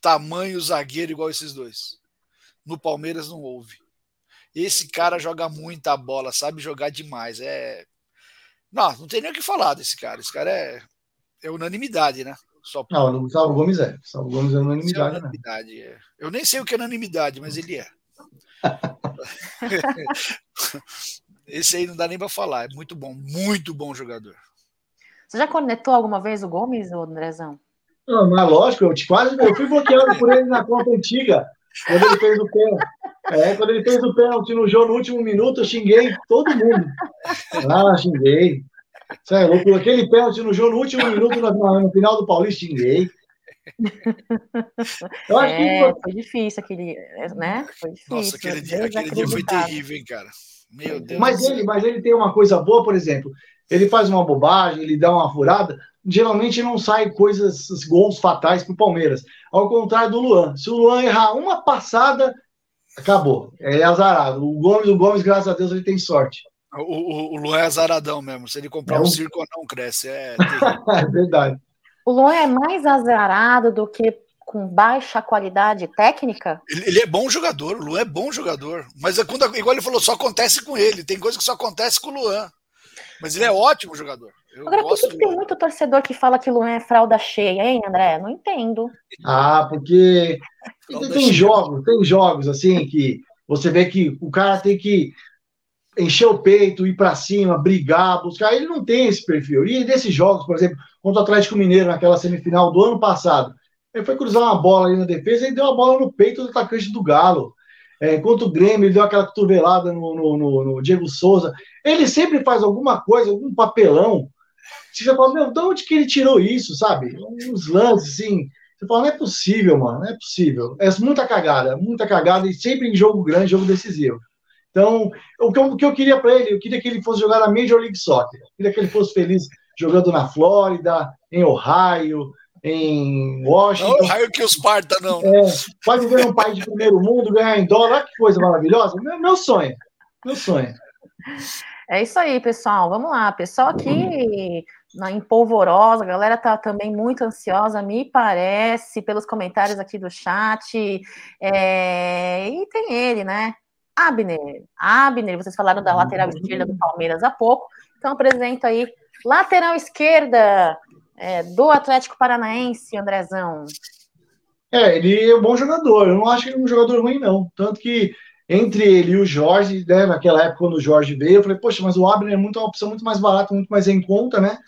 tamanho zagueiro igual esses dois. No Palmeiras não houve. Esse cara joga muita bola, sabe jogar demais. É. Não, não tem nem o que falar desse cara. Esse cara é, é unanimidade, né? Só Não, o Gustavo Gomes é. Gustavo Gomes é unanimidade. É unanimidade né? é. Eu nem sei o que é unanimidade, mas ele é. [laughs] Esse aí não dá nem para falar. É muito bom, muito bom jogador. Você já conectou alguma vez o Gomes, Andrezão? Não, mas lógico, eu, quase, eu fui bloqueado por ele na conta antiga, quando ele fez o pênalti. É, quando ele fez o pênalti no jogo no último minuto, eu xinguei todo mundo. Ah, xinguei. Isso é louco. Aquele pênalti no jogo no último minuto, no, no final do Paulista, xinguei. Eu acho é, que foi difícil aquele, né? Foi difícil. Nossa, aquele dia, aquele dia foi terrível, hein, cara. Meu Deus. Mas ele, mas ele tem uma coisa boa, por exemplo. Ele faz uma bobagem, ele dá uma furada. Geralmente não sai coisas, gols fatais para o Palmeiras. Ao contrário do Luan. Se o Luan errar uma passada, acabou. É azarado. O Gomes, o Gomes, graças a Deus, ele tem sorte. O, o, o Luan é azaradão mesmo. Se ele comprar é um, um circo, não cresce. É, [laughs] é verdade. O Luan é mais azarado do que com baixa qualidade técnica? Ele, ele, é bom jogador, o Luan é bom jogador. Mas é quando, igual ele falou, só acontece com ele. Tem coisa que só acontece com o Luan. Mas ele é ótimo jogador. Eu Agora, por que, tem muito torcedor que fala que o Luan é fralda cheia, hein, André? Não entendo. Ah, porque tem cheia. jogos, tem jogos assim que você vê que o cara tem que encher o peito, ir para cima, brigar, buscar. Ele não tem esse perfil. E desses jogos, por exemplo, contra o Atlético Mineiro naquela semifinal do ano passado, ele foi cruzar uma bola ali na defesa e deu a bola no peito do atacante do Galo. É, o Grêmio, ele deu aquela cotovelada no, no, no, no, Diego Souza. Ele sempre faz alguma coisa, algum papelão. Você já fala, meu, de onde que ele tirou isso, sabe? Uns lances, assim. Você fala, não é possível, mano, não é possível. É muita cagada, muita cagada, e sempre em jogo grande, jogo decisivo. Então, o que eu, o que eu queria para ele, eu queria que ele fosse jogar na Major League Soccer. Eu queria que ele fosse feliz jogando na Flórida, em Ohio, em Washington. Não, raio que os parta, não. É, pode viver num país de primeiro mundo, ganhar em dólar, olha que coisa maravilhosa. Meu, meu sonho, meu sonho. É isso aí, pessoal. Vamos lá. Pessoal aqui na empolvorosa, a galera tá também muito ansiosa, me parece, pelos comentários aqui do chat. É... E tem ele, né? Abner. Abner, vocês falaram da lateral esquerda do Palmeiras há pouco. Então apresento aí lateral esquerda é, do Atlético Paranaense, Andrezão? É, ele é um bom jogador. Eu não acho ele um jogador ruim, não. Tanto que entre ele e o Jorge, né, naquela época quando o Jorge veio, eu falei, poxa, mas o Abner é muito, uma opção muito mais barata, muito mais em conta, né?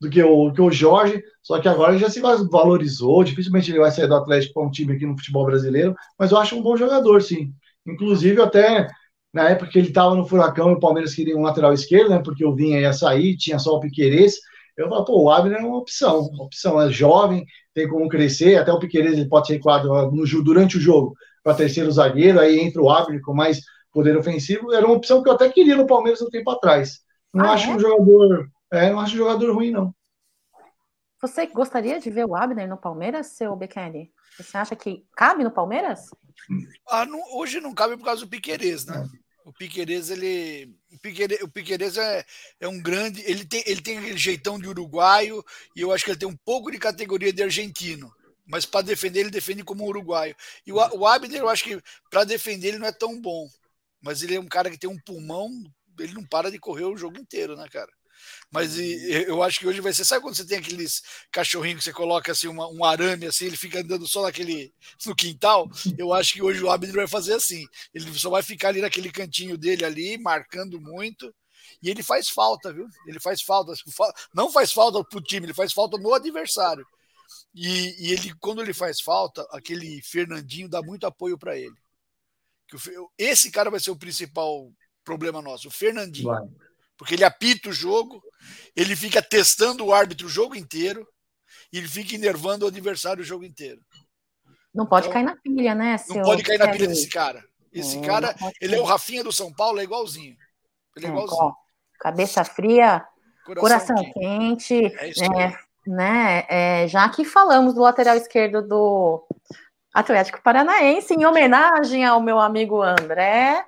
Do que o, que o Jorge. Só que agora ele já se valorizou. Dificilmente ele vai sair do Atlético para um time aqui no futebol brasileiro. Mas eu acho um bom jogador, sim. Inclusive, até na época que ele estava no Furacão e o Palmeiras queria um lateral esquerdo, né? Porque o Vinha ia sair, tinha só o Piqueires. Eu falo, pô, o Abner é uma opção, uma opção, é jovem, tem como crescer, até o Piqueires ele pode ser enquadrado no, durante o jogo para terceiro zagueiro, aí entra o Abner com mais poder ofensivo, era uma opção que eu até queria no Palmeiras um tempo atrás. Não ah, acho é? um jogador, é, não acho um jogador ruim, não. Você gostaria de ver o Abner no Palmeiras, seu Beccheri? Você acha que cabe no Palmeiras? Ah, não, hoje não cabe por causa do Piqueires, né? O Piqueires, ele. O Piqueires, o é, é um grande. Ele tem, ele tem aquele jeitão de uruguaio e eu acho que ele tem um pouco de categoria de argentino. Mas para defender, ele defende como um uruguaio. E o, o Abner, eu acho que para defender ele não é tão bom. Mas ele é um cara que tem um pulmão, ele não para de correr o jogo inteiro, né, cara? Mas eu acho que hoje vai ser. Sabe quando você tem aqueles cachorrinhos que você coloca assim, uma, um arame assim, ele fica andando só naquele no quintal? Eu acho que hoje o Abner vai fazer assim. Ele só vai ficar ali naquele cantinho dele ali, marcando muito. E ele faz falta, viu? Ele faz falta. [laughs] Não faz falta pro time, ele faz falta no adversário. E, e ele, quando ele faz falta, aquele Fernandinho dá muito apoio para ele. Esse cara vai ser o principal problema nosso, o Fernandinho. Vai porque ele apita o jogo, ele fica testando o árbitro o jogo inteiro e ele fica enervando o adversário o jogo inteiro. Não pode então, cair na pilha, né? Não pode cair na pilha desse cara. Esse é, cara, ele é o Rafinha do São Paulo, é igualzinho. Ele é igualzinho. Cabeça fria, coração, coração quente, quente é né? né? É, já que falamos do lateral esquerdo do Atlético Paranaense, em homenagem ao meu amigo André,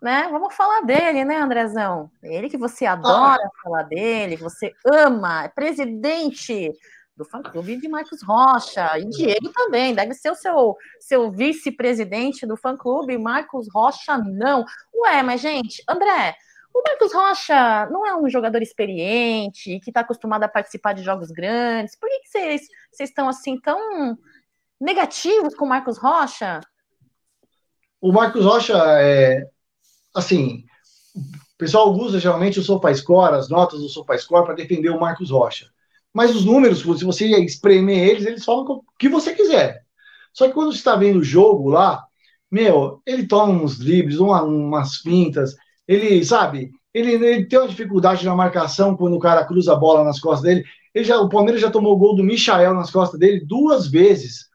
né? Vamos falar dele, né, Andrezão? Ele que você adora ah. falar dele, você ama, é presidente do fã-clube de Marcos Rocha, e Diego também, deve ser o seu, seu vice-presidente do fã-clube, Marcos Rocha não. Ué, mas gente, André, O Marcos Rocha não é um jogador experiente, que está acostumado a participar de jogos grandes. Por que, que vocês, vocês estão assim tão negativos com o Marcos Rocha? O Marcos Rocha é assim. O pessoal usa geralmente o SofaScore, as notas do SofaScore, para defender o Marcos Rocha. Mas os números, se você espremer eles, eles falam o que você quiser. Só que quando você está vendo o jogo lá, meu, ele toma uns dribles, uma, umas fintas, ele, sabe, ele, ele, tem uma dificuldade na marcação quando o cara cruza a bola nas costas dele. Ele já, o Palmeiras já tomou o gol do Michael nas costas dele duas vezes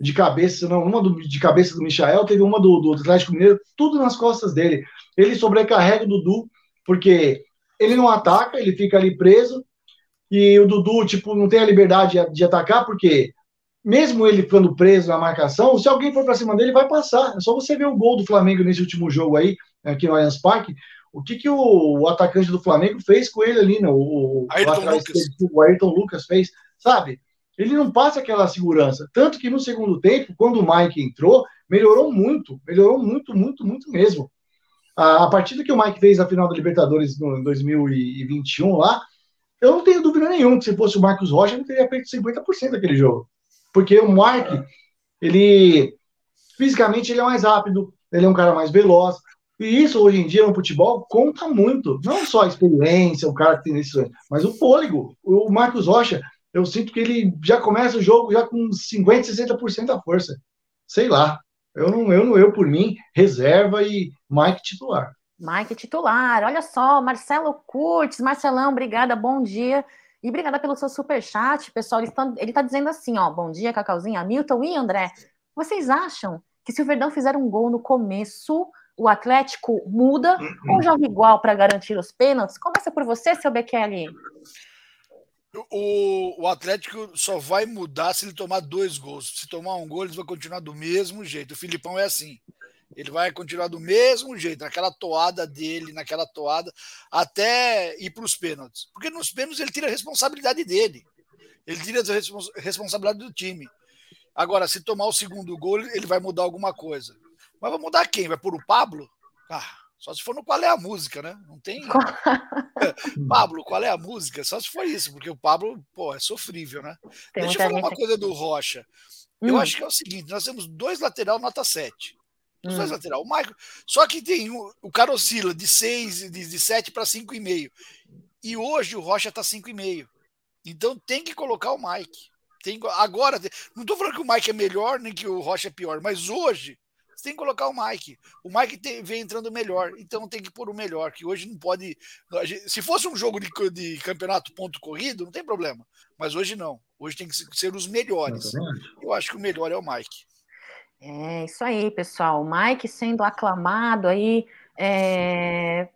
de cabeça, não, uma do, de cabeça do Michael, teve uma do, do Atlético Mineiro, tudo nas costas dele. Ele sobrecarrega o Dudu, porque ele não ataca, ele fica ali preso, e o Dudu, tipo, não tem a liberdade de, de atacar, porque mesmo ele ficando preso na marcação, se alguém for para cima dele, vai passar. É só você ver o gol do Flamengo nesse último jogo aí, aqui no Allianz Parque. O que, que o, o atacante do Flamengo fez com ele ali, né? O, Ayrton, Lucas. o Ayrton Lucas fez, sabe? Ele não passa aquela segurança. Tanto que no segundo tempo, quando o Mike entrou, melhorou muito, melhorou muito, muito, muito mesmo. A, a partida que o Mike fez na final da Libertadores no 2021 lá, eu não tenho dúvida nenhuma que se fosse o Marcos Rocha, ele teria feito 50% daquele jogo. Porque o Mark, ele fisicamente ele é mais rápido, ele é um cara mais veloz. E isso hoje em dia no futebol conta muito. Não só a experiência, o cara que tem decisões, mas o fôlego. O Marcos Rocha, eu sinto que ele já começa o jogo já com 50, 60% da força. Sei lá. Eu não, eu não, eu por mim, reserva e Mike titular. Mike titular, olha só, Marcelo Curtis, Marcelão, obrigada, bom dia. E obrigada pelo seu super chat, pessoal. Ele está dizendo assim, ó, bom dia, Cacauzinha, Milton e André. Vocês acham que se o Verdão fizer um gol no começo, o Atlético muda ou joga igual para garantir os pênaltis? Começa por você, seu Bekele. O, o, Atlético só vai mudar se ele tomar dois gols. Se tomar um gol, eles vão continuar do mesmo jeito. O Filipão é assim. Ele vai continuar do mesmo jeito, naquela toada dele, naquela toada, até ir para os pênaltis. Porque nos pênaltis ele tira a responsabilidade dele. Ele tira a responsabilidade do time. Agora, se tomar o segundo gol, ele vai mudar alguma coisa. Mas vai mudar quem? Vai pôr o Pablo? Ah, só se for no qual é a música, né? Não tem. [laughs] [laughs] Pablo, qual é a música? Só se for isso, porque o Pablo, pô, é sofrível, né? Tem Deixa eu falar uma coisa do Rocha. Eu hum. acho que é o seguinte: nós temos dois lateral nota 7. Os hum. dois lateral. O Michael, só que tem um, o cara oscila de 6, de, de 7 para 5,5. E hoje o Rocha tá 5,5. Então tem que colocar o Mike. Tem, agora, não estou falando que o Mike é melhor nem que o Rocha é pior, mas hoje você tem que colocar o Mike. O Mike tem, vem entrando melhor, então tem que pôr o melhor, que hoje não pode. Se fosse um jogo de, de campeonato ponto corrido, não tem problema. Mas hoje não. Hoje tem que ser os melhores. Eu acho que o melhor é o Mike. É isso aí, pessoal. O Mike sendo aclamado aí é,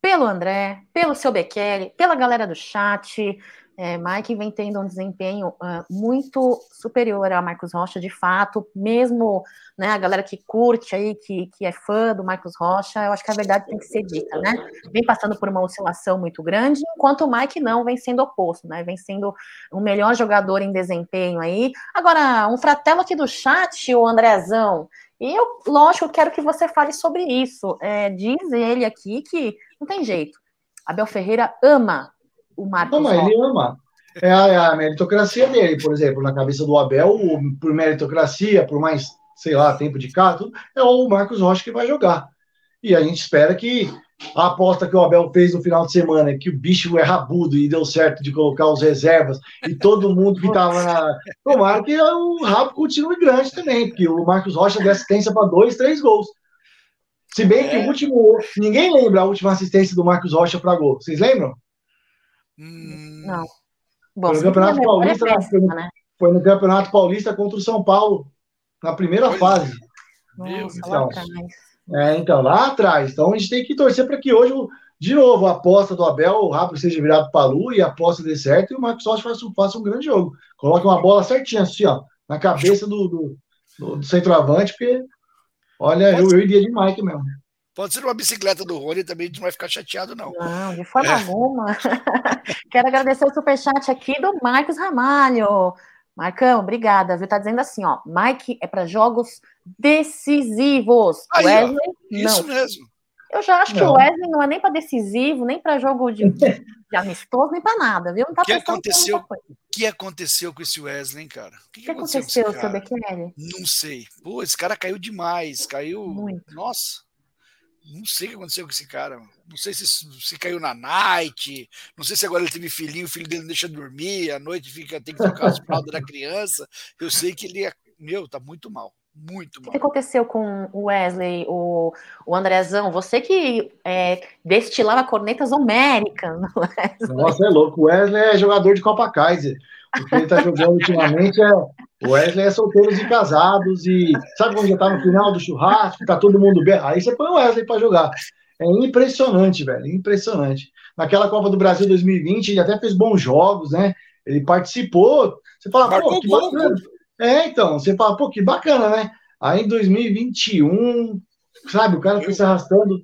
pelo André, pelo seu Bekele, pela galera do chat. É, Mike vem tendo um desempenho uh, muito superior ao Marcos Rocha, de fato, mesmo né, a galera que curte aí, que, que é fã do Marcos Rocha, eu acho que a verdade tem que ser dita, né? Vem passando por uma oscilação muito grande, enquanto o Mike não vem sendo oposto, né? Vem sendo o melhor jogador em desempenho aí. Agora, um fratelo aqui do chat, o Andrezão, e eu, lógico, quero que você fale sobre isso. É, diz ele aqui que não tem jeito. Abel Ferreira ama o Marcos Ama, ele ama. É a, é a, meritocracia dele, por exemplo, na cabeça do Abel, por meritocracia, por mais, sei lá, tempo de cá, tudo, é o Marcos Rocha que vai jogar. E a gente espera que a aposta que o Abel fez no final de semana, que o bicho é rabudo e deu certo de colocar os reservas e todo mundo que estava na. Tomara que o rabo continue grande também, porque o Marcos Rocha deu assistência para dois, três gols. Se bem que o é. último. Ninguém lembra a última assistência do Marcos Rocha para gol. Vocês lembram? Hum... Não. Bom, foi no Campeonato Paulista, é péssima, foi, né? foi, no Campeonato Paulista contra o São Paulo, na primeira foi. fase. Nossa, então, é, então, lá atrás. Então a gente tem que torcer para que hoje, de novo, a aposta do Abel, o Rápido seja virado para a Lu e a aposta dê certo e o Marcos Rocha faça, faça, um grande jogo. Coloque uma bola certinha, assim, ó, na cabeça do, do, do, do centroavante, porque, olha, eu, eu iria de Mike mesmo. Pode ser uma bicicleta do Rony também, a gente não vai ficar chateado, não. Não, de forma é. alguma. [laughs] Quero agradecer o superchat aqui do Marcos Ramalho. Marcão, obrigada, viu? Tá dizendo assim, ó. Mike é para jogos decisivos. Aí, Wesley, ó, isso não. mesmo. Eu já acho não. que o Wesley não é nem para decisivo, nem para jogo de, de, amistoso, nem para nada, viu? Não tá que aconteceu, o que aconteceu com esse Wesley, hein, cara? O que, que, que aconteceu, aconteceu seu Bekele? Não sei. Pô, esse cara caiu demais, caiu. Muito. Nossa. Não sei o que aconteceu com esse cara. Não sei se, se caiu na night. Não sei se agora ele teve filhinho, o filho dele não deixa dormir, à noite fica, tem que trocar as fraldas da criança. Eu sei que ele é. Meu, tá muito mal. Muito mal. O que aconteceu com o Wesley, o, o Andrezão? Você que é, destilava cornetas homéricas. Nossa, é louco. O Wesley é jogador de Copa Kaiser. O que ele tá jogando [laughs] ultimamente é. O Wesley é solteiros e casados. E sabe quando já tá no final do churrasco, tá todo mundo bem? Aí você põe o Wesley para jogar. É impressionante, velho. Impressionante. Naquela Copa do Brasil 2020, ele até fez bons jogos, né? Ele participou. Você fala, Marcou pô, que bacana. É, então, você fala, pô, que bacana, né? Aí em 2021, sabe, o cara foi se arrastando,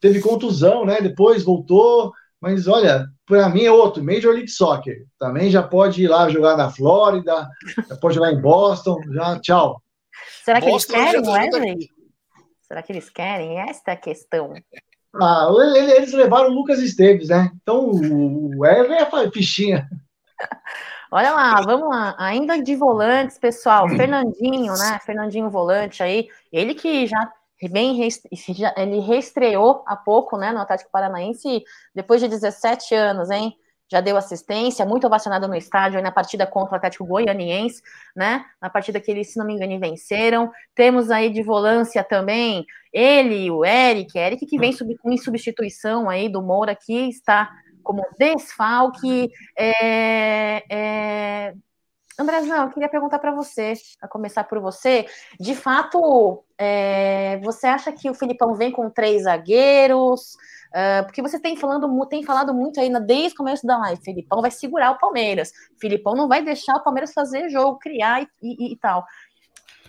teve contusão, né? Depois voltou, mas olha, para mim é outro, Major League Soccer. Também já pode ir lá jogar na Flórida, já pode jogar em Boston, já tchau. Será que Boston eles querem, Wesley? Será que eles querem? Esta é a questão. Ah, eles levaram o Lucas Esteves, né? Então o Wesley é fichinha. [laughs] Olha lá, vamos lá. Ainda de volantes, pessoal. Fernandinho, né? Fernandinho volante aí. Ele que já bem ele reestreou há pouco, né, no Atlético Paranaense, depois de 17 anos, hein? Já deu assistência, muito ovacionado no estádio na partida contra o Atlético Goianiense, né? Na partida que eles, se não me engano, venceram. Temos aí de volância também ele, o Eric, Eric que vem sub, em substituição aí do Moura, que está como desfalque. É, é... Andrezão, eu queria perguntar para você, a começar por você. De fato, é, você acha que o Filipão vem com três zagueiros? Uh, porque você tem, falando, tem falado muito aí desde o começo da live, Filipão vai segurar o Palmeiras. Filipão não vai deixar o Palmeiras fazer jogo, criar e, e, e tal.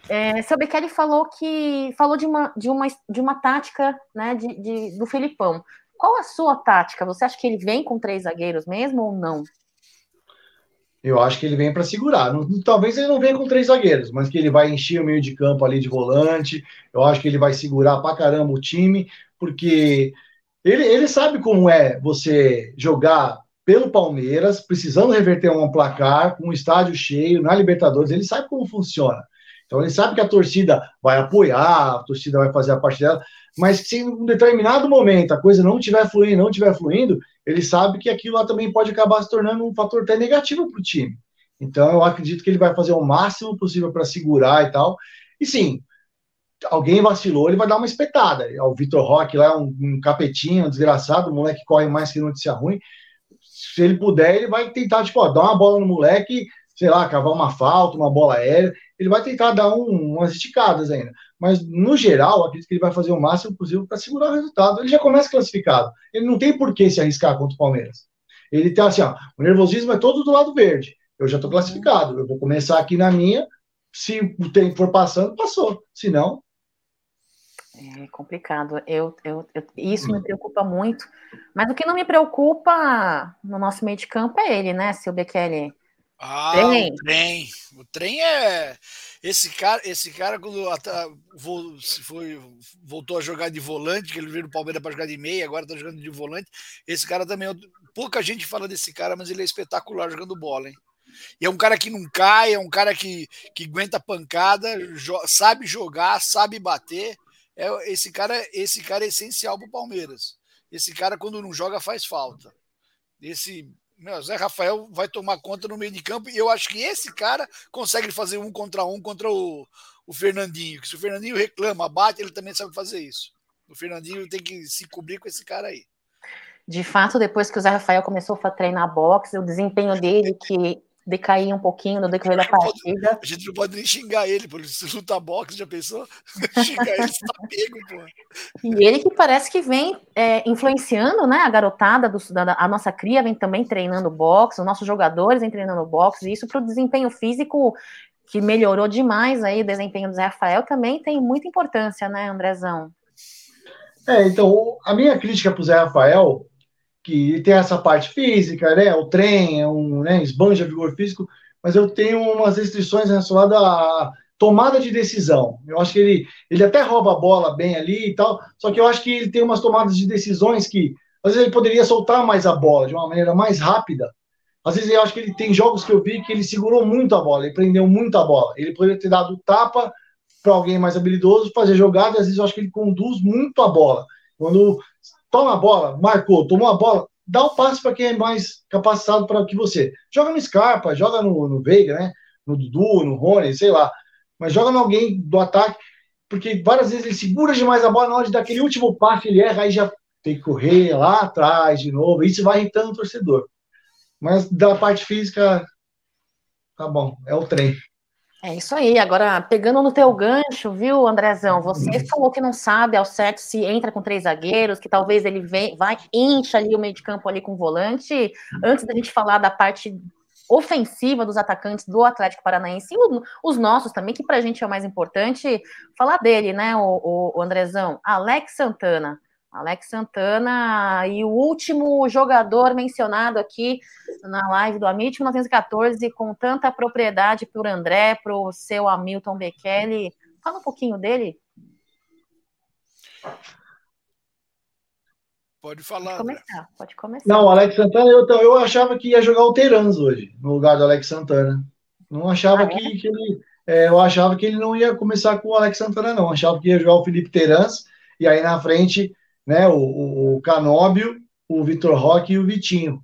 É, seu Bekele falou que falou de uma, de uma, de uma tática né, de, de, do Filipão. Qual a sua tática? Você acha que ele vem com três zagueiros mesmo ou não? Eu acho que ele vem para segurar. Não, talvez ele não venha com três zagueiros, mas que ele vai encher o meio de campo ali de volante. Eu acho que ele vai segurar pra caramba o time, porque ele, ele sabe como é você jogar pelo Palmeiras, precisando reverter um placar, com um estádio cheio, na Libertadores, ele sabe como funciona. Então ele sabe que a torcida vai apoiar, a torcida vai fazer a parte dela, mas se em um determinado momento a coisa não estiver fluindo, não estiver fluindo, ele sabe que aquilo lá também pode acabar se tornando um fator até negativo para o time. Então eu acredito que ele vai fazer o máximo possível para segurar e tal. E sim, alguém vacilou, ele vai dar uma espetada. O Vitor Roque lá é um, um capetinho, um desgraçado, o moleque corre mais que notícia ruim. Se ele puder, ele vai tentar, tipo, ó, dar uma bola no moleque, sei lá, cavar uma falta, uma bola aérea. Ele vai tentar dar um, umas esticadas ainda mas no geral, acredito que ele vai fazer o máximo possível para segurar o resultado. Ele já começa classificado. Ele não tem por que se arriscar contra o Palmeiras. Ele tem assim, ó, o nervosismo é todo do lado verde. Eu já estou classificado. Eu vou começar aqui na minha. Se o tempo for passando, passou. Se não. É complicado. Eu, eu, eu, isso me preocupa muito. Mas o que não me preocupa no nosso meio de campo é ele, né, seu Bekele? Ah, o trem. O trem é. Esse cara, esse cara quando foi, voltou a jogar de volante, que ele veio no Palmeiras para jogar de meia, agora está jogando de volante. Esse cara também, é pouca gente fala desse cara, mas ele é espetacular jogando bola, hein? E é um cara que não cai, é um cara que, que aguenta pancada, jo sabe jogar, sabe bater. É, esse cara, esse cara é essencial para o Palmeiras. Esse cara quando não joga faz falta. Esse meu, Zé Rafael vai tomar conta no meio de campo e eu acho que esse cara consegue fazer um contra um contra o, o Fernandinho. Que se o Fernandinho reclama, bate, ele também sabe fazer isso. O Fernandinho tem que se cobrir com esse cara aí. De fato, depois que o Zé Rafael começou a treinar boxe, o desempenho dele, que decair um pouquinho no decorrer da partida. Pode, a gente não pode nem xingar ele, por se lutar boxe, já pensou? [laughs] xingar ele, tá pego, pô. E ele que parece que vem é, influenciando, né, a garotada, do, da, a nossa cria vem também treinando boxe, os nossos jogadores vem treinando boxe, e isso para o desempenho físico que melhorou demais aí, o desempenho do Zé Rafael também tem muita importância, né, Andrezão? É, então, a minha crítica para o Zé Rafael que tem essa parte física, né? O trem é um, né, esbanja vigor físico, mas eu tenho umas restrições relacionadas a tomada de decisão. Eu acho que ele, ele até rouba a bola bem ali e tal, só que eu acho que ele tem umas tomadas de decisões que às vezes ele poderia soltar mais a bola de uma maneira mais rápida. Às vezes eu acho que ele tem jogos que eu vi que ele segurou muito a bola, ele prendeu muito a bola. Ele poderia ter dado tapa para alguém mais habilidoso fazer jogada, às vezes eu acho que ele conduz muito a bola. Quando toma a bola, marcou, tomou a bola, dá o passe para quem é mais capacitado para que você. Joga no Scarpa, joga no, no Veiga, né? No Dudu, no Rony, sei lá mas joga em alguém do ataque, porque várias vezes ele segura demais a bola na hora de dar aquele último passe, ele erra, aí já tem que correr lá atrás de novo, isso vai irritando o torcedor. Mas da parte física, tá bom, é o trem. É isso aí. Agora, pegando no teu gancho, viu, Andrezão? Você uhum. falou que não sabe ao certo se entra com três zagueiros, que talvez ele vem, vai, encha ali o meio de campo ali com o volante. Antes da gente falar da parte ofensiva dos atacantes do Atlético Paranaense e os nossos também, que para a gente é o mais importante falar dele, né, o, o, Andrezão? Alex Santana. Alex Santana e o último jogador mencionado aqui na live do Amit 1914 com tanta propriedade para o André, para o seu Hamilton Bekele. Fala um pouquinho dele. Pode falar. Pode começar, pode começar. Não, o Alex Santana, eu, eu achava que ia jogar o Terans hoje, no lugar do Alex Santana. Não achava ah, é? que, que, ele. É, eu achava que ele não ia começar com o Alex Santana, não. Eu achava que ia jogar o Felipe Terans, e aí na frente, né, o, o, o Canóbio, o Vitor Roque e o Vitinho.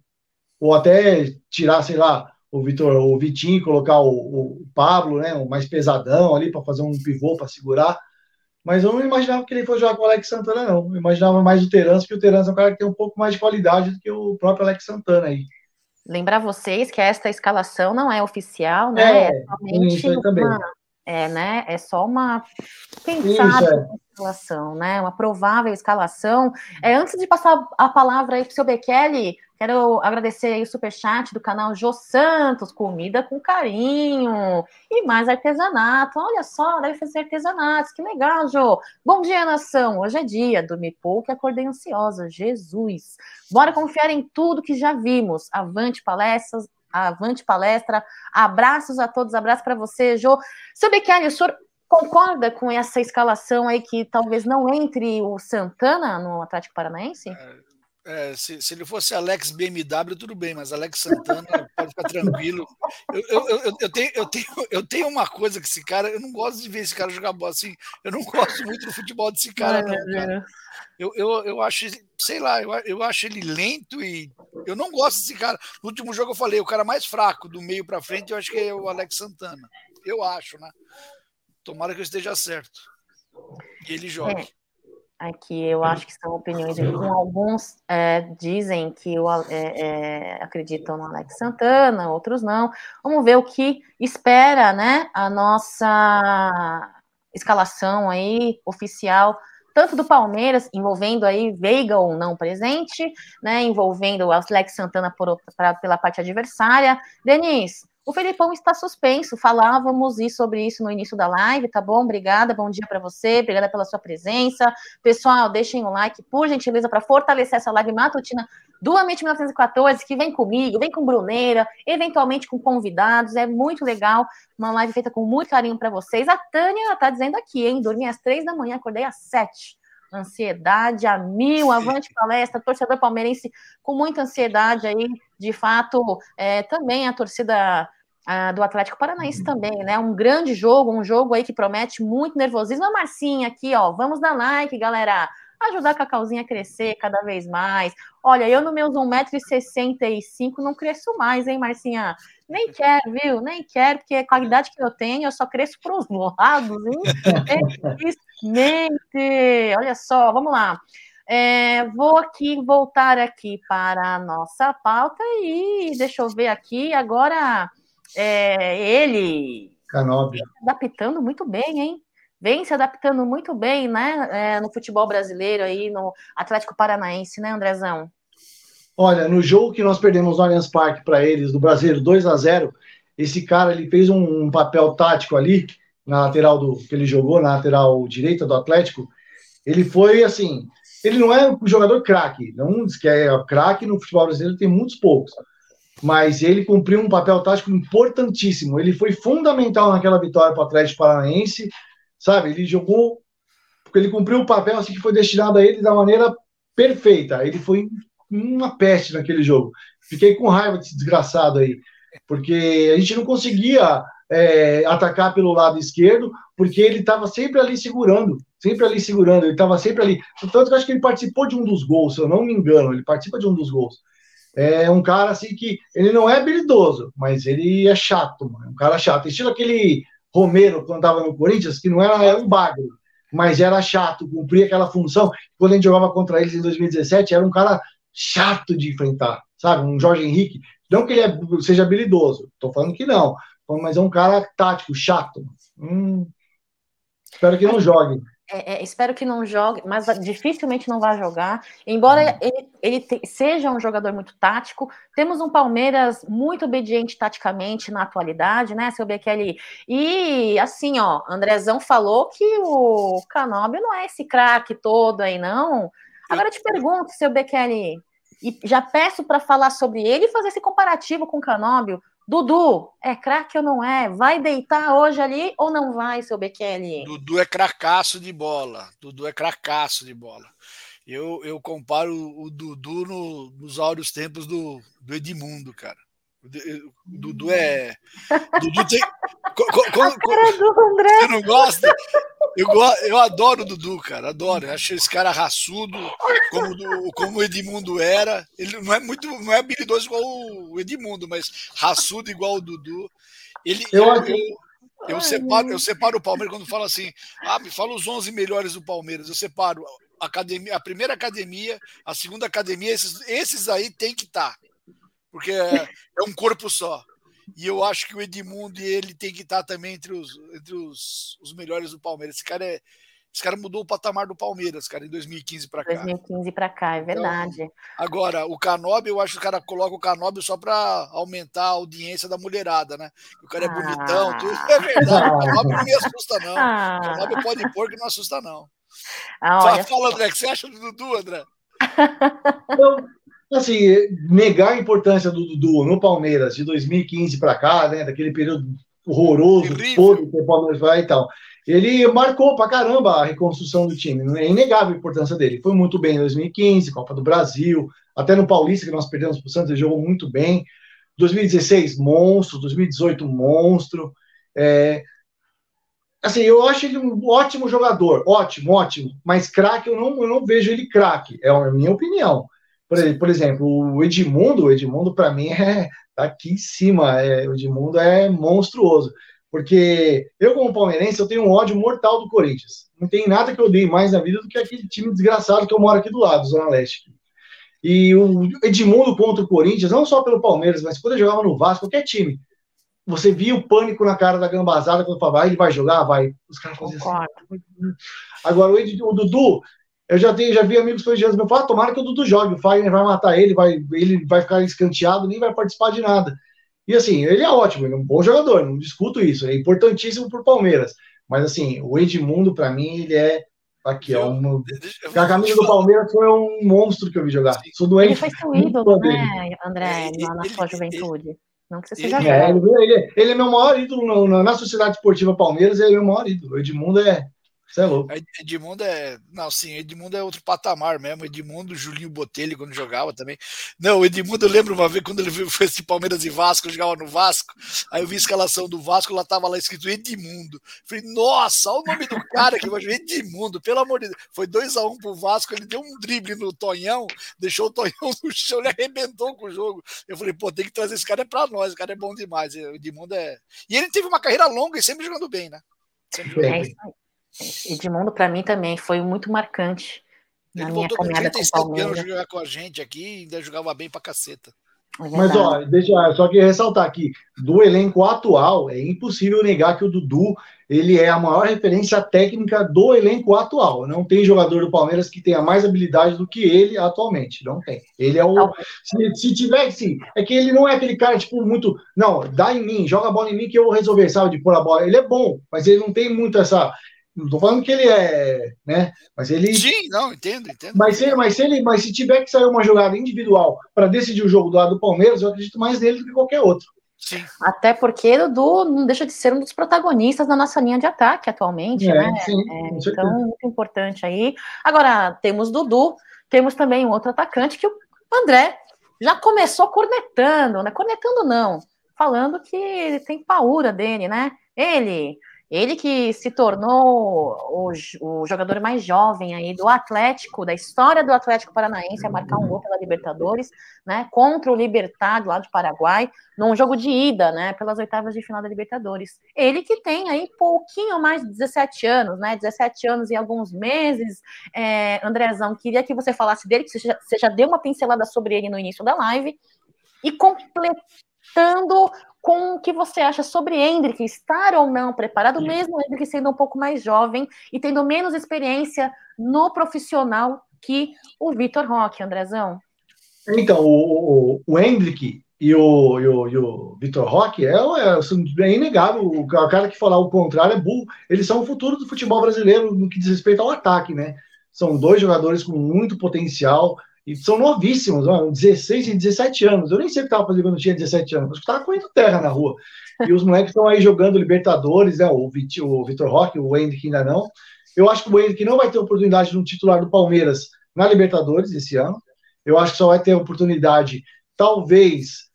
Ou até tirar, sei lá, o Vitor, o Vitinho, colocar o, o Pablo, né, o mais pesadão ali para fazer um pivô para segurar. Mas eu não imaginava que ele fosse jogar com o Alex Santana, não. Eu imaginava mais o Terence, porque o Terence é um cara que tem um pouco mais de qualidade do que o próprio Alex Santana aí. Lembrar vocês que esta escalação não é oficial, né? É, é somente uma, é, né? É só uma pensada escalação, né? Uma provável escalação. É, antes de passar a palavra aí para o seu Bekele, Quero agradecer aí o superchat do canal Jô Santos, comida com carinho e mais artesanato. Olha só, deve fazer artesanatos, que legal, Jô. Bom dia, nação. Hoje é dia, dormi pouco e acordei ansiosa. Jesus. Bora confiar em tudo que já vimos. Avante palestras, avante palestra. Abraços a todos, abraço para você, Jô. Seu Becchiari, o senhor concorda com essa escalação aí que talvez não entre o Santana no Atlético Paranaense? É é, se, se, ele fosse Alex BMW, tudo bem, mas Alex Santana [laughs] pode ficar tranquilo. Eu, eu, eu, eu, tenho, eu, tenho, eu tenho uma coisa que esse cara, eu não gosto de ver esse cara jogar bola assim. Eu não [laughs] gosto muito do futebol desse cara, não, cara. Eu, eu, eu acho, sei lá, eu, eu acho ele lento e eu não gosto desse cara. No último jogo eu falei, o cara mais fraco do meio para frente, eu acho que é o Alex Santana. Eu acho, né? Tomara que eu esteja certo. E ele jogue. É aqui eu acho que são opiniões alguns é, dizem que o, é, é, acreditam no Alex Santana, outros não. Vamos ver o que espera, né, a nossa escalação aí oficial tanto do Palmeiras, envolvendo aí Veiga ou não presente, né, envolvendo o Alex Santana por, pra, pela parte adversária. Denis, o Felipão está suspenso, falávamos sobre isso no início da live, tá bom? Obrigada, bom dia para você, obrigada pela sua presença. Pessoal, deixem o like, por gentileza, para fortalecer essa live matutina do Amite 1914, que vem comigo, vem com Bruneira, eventualmente com convidados, é muito legal, uma live feita com muito carinho para vocês. A Tânia está dizendo aqui, hein? Dormi às três da manhã, acordei às sete ansiedade a mil, avante palestra, torcedor palmeirense com muita ansiedade aí, de fato, é, também a torcida a, do Atlético Paranaense também, né? Um grande jogo, um jogo aí que promete muito nervosismo. A Marcinha aqui, ó, vamos dar like, galera. Ajudar a Cacauzinha a crescer cada vez mais. Olha, eu no meus 1,65m não cresço mais, hein, Marcinha? Nem quero, viu? Nem quero, porque a idade que eu tenho, eu só cresço para os [laughs] lados, hein? Infelizmente. Olha só, vamos lá. É, vou aqui voltar aqui para a nossa pauta e deixa eu ver aqui agora é, ele Canóbio. se adaptando muito bem, hein? Vem se adaptando muito bem, né? É, no futebol brasileiro aí, no Atlético Paranaense, né, Andrezão? Olha, no jogo que nós perdemos no Allianz Parque para eles, do Brasileiro 2 a 0 esse cara ele fez um, um, papel tático ali, na lateral do que ele jogou, na lateral direita do Atlético. Ele foi assim, ele não é um jogador craque, não diz que é craque no futebol brasileiro, tem muitos poucos. mas ele cumpriu um papel tático importantíssimo. Ele foi fundamental naquela vitória para o Atlético Paranaense, sabe? Ele jogou, porque ele cumpriu o papel assim que foi destinado a ele da maneira perfeita. Ele foi uma peste naquele jogo. Fiquei com raiva desse desgraçado aí, porque a gente não conseguia é, atacar pelo lado esquerdo, porque ele estava sempre ali segurando, sempre ali segurando, ele estava sempre ali. Tanto que eu acho que ele participou de um dos gols, se eu não me engano, ele participa de um dos gols. É um cara assim que ele não é habilidoso, mas ele é chato, mano. Um cara chato. Estilo aquele Romero quando estava no Corinthians, que não era, era um bagre, mas era chato, cumpria aquela função. Quando a gente jogava contra eles em 2017, era um cara chato de enfrentar, sabe? Um Jorge Henrique. Não que ele é, seja habilidoso, tô falando que não, mas é um cara tático, chato. Hum, espero que não jogue. É, é, espero que não jogue, mas dificilmente não vai jogar. Embora uhum. ele, ele te, seja um jogador muito tático, temos um Palmeiras muito obediente taticamente na atualidade, né, seu Bekele? E assim, ó, Andrezão falou que o Canóbio não é esse craque todo aí, não. Agora eu te pergunto, seu Bekele, e já peço para falar sobre ele e fazer esse comparativo com o Canóbio. Dudu, é craque ou não é? Vai deitar hoje ali ou não vai, seu Bekele? Dudu é cracaço de bola. Dudu é cracaço de bola. Eu, eu comparo o Dudu no, nos áureos tempos do, do Edmundo, cara. O Dudu é. Dudu tem. Quando, você não gosta? Eu, eu adoro o Dudu, cara. Adoro. Eu acho esse cara raçudo, como, como o Edmundo era. Ele não é muito. Não é habilidoso igual o Edmundo, mas raçudo igual o Dudu. Ele, eu, eu, eu, separo, eu separo o Palmeiras quando fala assim: ah, me fala os 11 melhores do Palmeiras. Eu separo a, academia, a primeira academia, a segunda academia, esses, esses aí tem que estar. Tá porque é, é, um corpo só. E eu acho que o Edmundo e ele tem que estar também entre os, entre os, os melhores do Palmeiras. Esse cara é, esse cara mudou o patamar do Palmeiras, cara, em 2015 para cá. 2015 para cá, é verdade. Então, agora, o Canobi, eu acho que o cara coloca o Canobi só para aumentar a audiência da mulherada, né? O cara é ah. bonitão, tudo. [laughs] É verdade, o Canobi não me assusta, não. Ah. O Canobi pode pôr que não assusta, não. Ah, fala, fala, André, o que você acha do Dudu, André? Eu, [laughs] assim, negar a importância do Dudu no Palmeiras de 2015 para cá, né, daquele período horroroso, todo que o Palmeiras vai e tal. Ele marcou pra caramba a reconstrução do time, não é inegável a importância dele. Foi muito bem em 2015, Copa do Brasil, até no Paulista, que nós perdemos pro Santos, ele jogou muito bem. 2016, monstro. 2018, monstro. É... Assim, eu acho ele um ótimo jogador, ótimo, ótimo, mas craque eu não, eu não vejo ele craque, é a minha opinião. Por, por exemplo, o Edmundo, o Edmundo para mim é tá aqui em cima, é, o Edmundo é monstruoso. Porque eu, como palmeirense, eu tenho um ódio mortal do Corinthians. Não tem nada que eu odeie mais na vida do que aquele time desgraçado que eu moro aqui do lado, Zona Leste. E o Edmundo contra o Corinthians, não só pelo Palmeiras, mas quando ele jogava no Vasco, qualquer time, você via o pânico na cara da gambazada quando falava, ah, ele vai jogar, vai. Os caras faziam assim. Agora, o, Ed, o Dudu, eu já, tenho, já vi amigos corintianos me falar, ah, tomara que o Dudu jogue, o Fagner vai matar ele, vai, ele vai ficar escanteado, nem vai participar de nada. E assim, ele é ótimo, ele é um bom jogador, não discuto isso, é importantíssimo para o Palmeiras. Mas assim, o Edmundo, para mim, ele é Aqui, ó. Um... A camisa do Palmeiras foi um monstro que eu vi jogar. Sou doente. Ele foi seu ídolo, né, André, na, na sua juventude. Não que você seja é, ele, ele, ele, é meu maior ídolo na, na Sociedade Esportiva Palmeiras, ele é meu maior ídolo. O Edmundo é você é louco. Edmundo é. Não, sim, Edmundo é outro patamar mesmo. Edmundo, Julinho Botelho, quando jogava também. Não, o Edmundo, eu lembro uma vez quando ele foi esse Palmeiras e Vasco, eu jogava no Vasco. Aí eu vi a escalação do Vasco, lá tava lá escrito Edmundo. Falei, nossa, olha o nome do cara que vai Edmundo, pelo amor de Deus. Foi 2x1 um pro Vasco, ele deu um drible no Tonhão, deixou o Tonhão [laughs] no chão, ele arrebentou com o jogo. Eu falei, pô, tem que trazer esse cara pra nós, o cara é bom demais. O Edmundo é. E ele teve uma carreira longa e sempre jogando bem, né? Sempre jogando é bem. Edmundo, para mim, também foi muito marcante na Ele minha caminhada com o Palmeiras. Ele jogar com a gente aqui e ainda jogava bem pra caceta. É Mas, ó, deixa só que ressaltar aqui, do elenco atual, é impossível negar que o Dudu ele é a maior referência técnica do elenco atual. Não tem jogador do Palmeiras que tenha mais habilidade do que ele atualmente. Não tem. Ele é o. Se, se tivesse, é que ele não é aquele cara, tipo, muito. Não, dá em mim, joga a bola em mim que eu vou resolver, sabe, de pôr a bola. Ele é bom, mas ele não tem muito essa Não tô falando que ele é, né? Mas ele. Sim, não, entendo, entendo. Mas se, mas se ele, mas se tiver que sair uma jogada individual para decidir o jogo do lado do Palmeiras, eu acredito mais nele do que qualquer outro. Sim. Até porque o Dudu não deixa de ser um dos protagonistas da nossa linha de ataque atualmente, é, né? Sim, é, então, muito importante aí. Agora, temos Dudu, temos também um outro atacante que o André já começou cornetando, né? Cornetando não, falando que tem paura dele, né? Ele ele que se tornou o, o, jogador mais jovem aí do Atlético, da história do Atlético Paranaense, a marcar um gol pela Libertadores, né, contra o Libertad lá do Paraguai, num jogo de ida, né, pelas oitavas de final da Libertadores. Ele que tem aí pouquinho mais de 17 anos, né, 17 anos e alguns meses. É, Andrezão, queria que você falasse dele, que você já, você já deu uma pincelada sobre ele no início da live, e completando com o que você acha sobre Hendrick estar ou não preparado, mesmo Hendrick sendo um pouco mais jovem e tendo menos experiência no profissional que o Vitor Roque, Andrezão. Então, o, o, o Hendrick e o, e o, e o Vitor Roque é, é, é, inegável. O cara que falar o contrário é burro. Eles são o futuro do futebol brasileiro no que diz respeito ao ataque, né? São dois jogadores com muito potencial, e são novíssimos, ó, 16 e 17 anos. Eu nem sei o que estava fazendo quando tinha 17 anos, mas estava correndo terra na rua. E os moleques estão aí jogando Libertadores, né? O, Vit, o Vitor Roque, o Hendrick ainda não. Eu acho que o Hendrick não vai ter oportunidade no titular do Palmeiras na Libertadores esse ano. Eu acho que só vai ter oportunidade, talvez,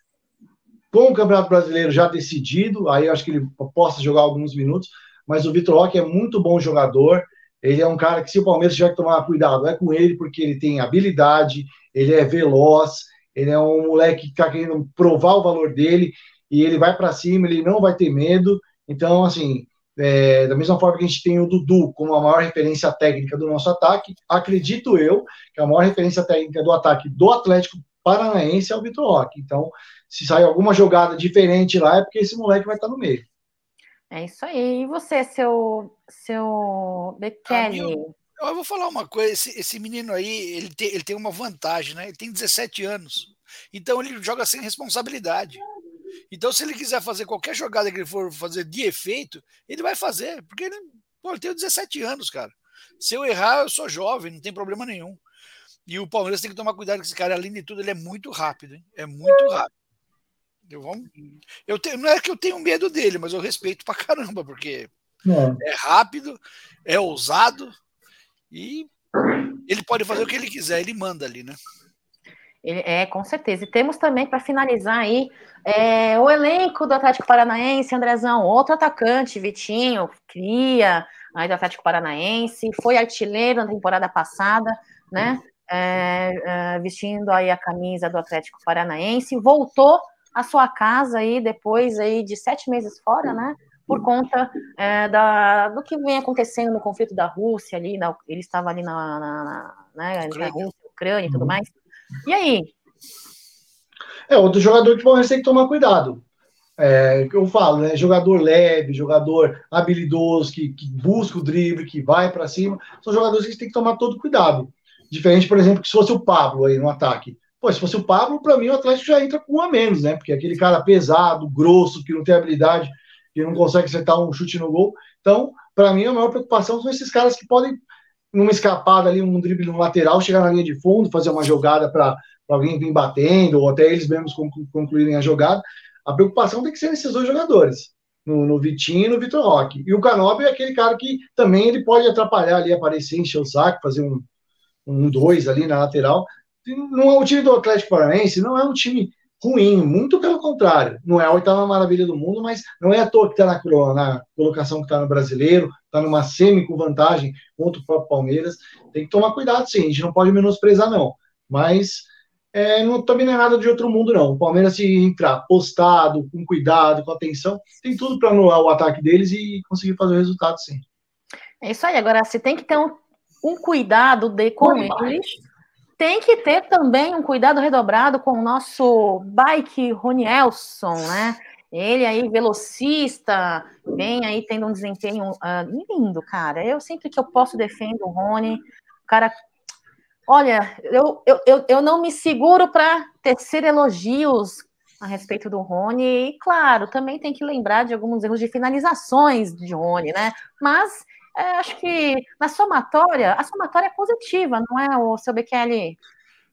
com o Campeonato Brasileiro já decidido. Aí eu acho que ele possa jogar alguns minutos. Mas o Vitor Roque é muito bom jogador. Ele é um cara que, se o Palmeiras tiver que tomar cuidado, é com ele, porque ele tem habilidade, ele é veloz, ele é um moleque que está querendo provar o valor dele e ele vai para cima, ele não vai ter medo. Então, assim, é, da mesma forma que a gente tem o Dudu como a maior referência técnica do nosso ataque, acredito eu que a maior referência técnica do ataque do Atlético Paranaense é o Vitor Roque. Então, se sair alguma jogada diferente lá, é porque esse moleque vai estar no meio. É isso aí. E você, seu, seu Bekele? Eu, vou falar uma coisa. Esse, esse menino aí, ele tem, ele tem uma vantagem, né? Ele tem 17 anos. Então ele joga sem responsabilidade. Então, se ele quiser fazer qualquer jogada que ele for fazer de efeito, ele vai fazer. Porque ele, pô, ele tem 17 anos, cara. Se eu errar, eu sou jovem, não tem problema nenhum. E o Palmeiras tem que tomar cuidado com esse cara. Além de tudo, ele é muito rápido, hein? É muito rápido. Eu, vamos, eu tenho, não é que eu tenho medo dele, mas eu respeito pra caramba, porque é, é rápido, é ousado e ele pode fazer o que ele quiser, ele manda ali, né? É, com certeza. E temos também, para finalizar aí, é, o elenco do Atlético Paranaense, Andrezão, outro atacante, Vitinho, cria aí do Atlético Paranaense, foi artilheiro na temporada passada, né? É, é, vestindo aí a camisa do Atlético Paranaense, voltou a sua casa aí depois aí de sete meses fora, né? Por conta é, da, do que vem acontecendo no conflito da Rússia ali, na, ele estava ali na, na, na, né, na Rússia, Ucrânia e tudo uhum. mais. E aí? É, outro jogador que Palmeiras tem que tomar cuidado. É, eu falo, né? Jogador leve, jogador habilidoso, que, que busca o drible, que vai para cima, são jogadores que tem que tomar todo cuidado. Diferente, por exemplo, que se fosse o Pablo aí no ataque. Pô, se fosse o Pablo, para mim o Atlético já entra com um a menos, né? Porque é aquele cara pesado, grosso, que não tem habilidade, que não consegue acertar um chute no gol. Então, para mim, a maior preocupação são esses caras que podem, numa escapada ali, um drible no lateral, chegar na linha de fundo, fazer uma jogada para alguém vir batendo, ou até eles mesmos concluírem a jogada. A preocupação tem que ser nesses dois jogadores, no, no Vitinho e no Vitor Roque. E o Canobi é aquele cara que também ele pode atrapalhar ali, aparecer, encher o saco, fazer um, um dois ali na lateral, não é o time do Atlético Paranaense, não é um time ruim, muito pelo contrário. Não é a oitava maravilha do mundo, mas não é à toa que está na, na, colocação que está no brasileiro, está numa semi com vantagem contra o próprio Palmeiras. Tem que tomar cuidado, sim. A gente não pode menosprezar, não. Mas é, não, também não é nada de outro mundo, não. O Palmeiras, se entrar postado, com cuidado, com atenção, tem tudo para anular o ataque deles e conseguir fazer o resultado, sim. É isso aí. Agora, você tem que ter um, um cuidado de com eles tem que ter também um cuidado redobrado com o nosso bike Ronielson, né? Ele aí, velocista, vem aí tendo um desempenho uh, lindo, cara. Eu sempre que eu posso defendo o Rony. Cara, olha, eu, eu, eu, eu não me seguro para tecer elogios a respeito do Rony. E, claro, também tem que lembrar de alguns erros de finalizações de Rony, né? Mas é, acho que na somatória, a somatória é positiva, não é, o seu Bekele?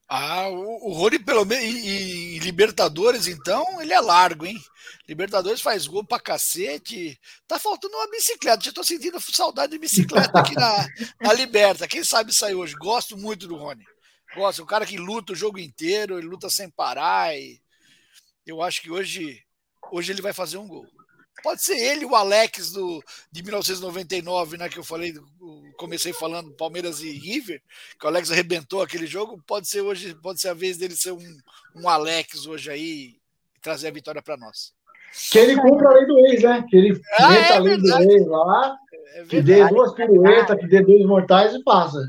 Ah, o, Rony, pelo menos, em Libertadores, então, ele é largo, hein? Libertadores faz gol pra cacete. Tá faltando uma bicicleta. Já tô sentindo saudade de bicicleta aqui na, na Liberta. Quem sabe sair hoje? Gosto muito do Rony. Gosto. Um cara que luta o jogo inteiro, ele luta sem parar. E eu acho que hoje, hoje ele vai fazer um gol. Pode ser ele, o Alex do, de 1999, né? Que eu falei, comecei falando Palmeiras e River, que o Alex arrebentou aquele jogo. Pode ser hoje, pode ser a vez dele ser um, um Alex hoje aí e trazer a vitória para nós. Que ele cumpra a lei do ex, né? Que ele ah, é a lei do ex lá, é que dê duas piruetas, que dê dois mortais e passa.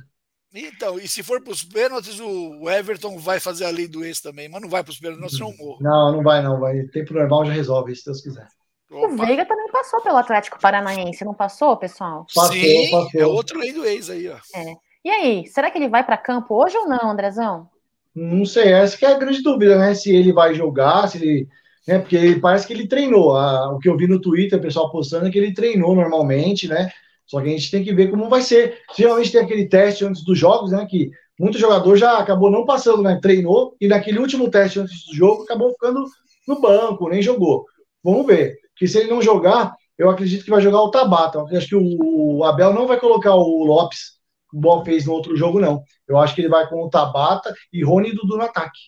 Então, e se for para os pênaltis, o Everton vai fazer a lei do ex também, mas não vai para os pênaltis, senão morro. Não, não vai, não. Vai. Tempo normal já resolve, se Deus quiser. Opa. O Veiga também passou pelo Atlético Paranaense, não passou, pessoal? Passou, Sim, passou. é outro lei do ex aí, ó. É. E aí, será que ele vai para campo hoje ou não, Andrezão? Não sei, essa que é a grande dúvida, né? Se ele vai jogar, se ele né? Porque ele, parece que ele treinou. A, o que eu vi no Twitter, o pessoal postando é que ele treinou normalmente, né? Só que a gente tem que ver como vai ser. Geralmente tem aquele teste antes dos jogos, né? Que muito jogador já acabou não passando, né? Treinou e naquele último teste antes do jogo acabou ficando no banco, nem jogou. Vamos ver. Que se ele não jogar, eu acredito que vai jogar o Tabata. Eu acho que o, o Abel não vai colocar o Lopes, o Bom fez no outro jogo, não. Eu acho que ele vai com o Tabata e Rony e Dudu no ataque.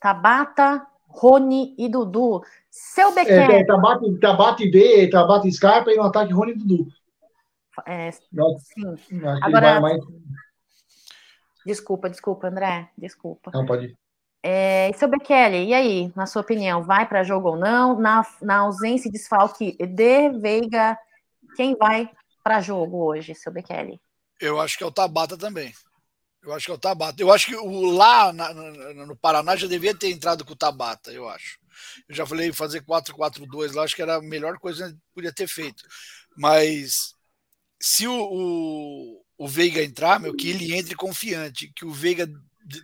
Tabata, Rony e Dudu. Seu Bequer. É, é, Tabata, Tabata e B, Tabata e Scarpa e no ataque Rony e Dudu. É, sim. Agora, mais... Desculpa, desculpa, André. Desculpa. Não, pode ir. É, seu Bekele, e aí, na sua opinião, vai para jogo ou não? Na, na ausência de desfalque de Veiga, quem vai para jogo hoje, seu Bekele? Eu acho que é o Tabata também. Eu acho que é o Tabata. Eu acho que o lá na, no, no Paraná já devia ter entrado com o Tabata, eu acho. Eu já falei fazer 4-4-2 lá, acho que era a melhor coisa que podia ter feito. Mas se o, o, o, Veiga entrar, meu, que ele entre confiante, que o Veiga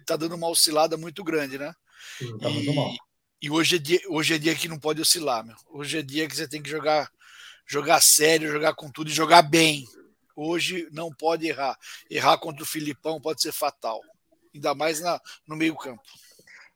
tá dando uma oscilada muito grande, né? Sim, tá muito e, mal. E hoje é, dia, hoje é dia que não pode oscilar, meu. Hoje é dia que você tem que jogar, jogar sério, jogar com tudo e jogar bem. Hoje não pode errar. Errar contra o Filipão pode ser fatal. Ainda mais na, no meio-campo.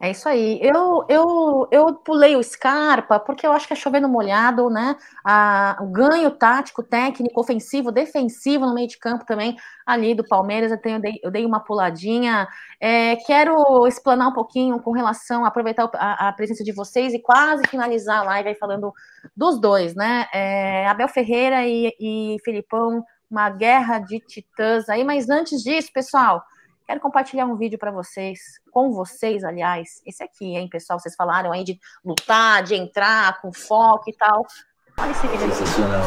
É isso aí. Eu, eu, eu pulei o Scarpa porque eu acho que é chovendo molhado, né? A, o ganho tático, técnico, ofensivo, defensivo no meio de campo também, ali do Palmeiras. Eu, tenho, eu, dei, eu dei uma puladinha. É, quero explanar um pouquinho com relação a aproveitar a, a, presença de vocês e quase finalizar a live aí falando dos dois, né? É, Abel Ferreira e, e Filipão uma guerra de titãs aí. Mas antes disso, pessoal, quero compartilhar um vídeo para vocês, com vocês, aliás. Esse aqui, hein, pessoal? Vocês falaram aí de lutar, de entrar com foco e tal. Olha esse vídeo. Sensacional.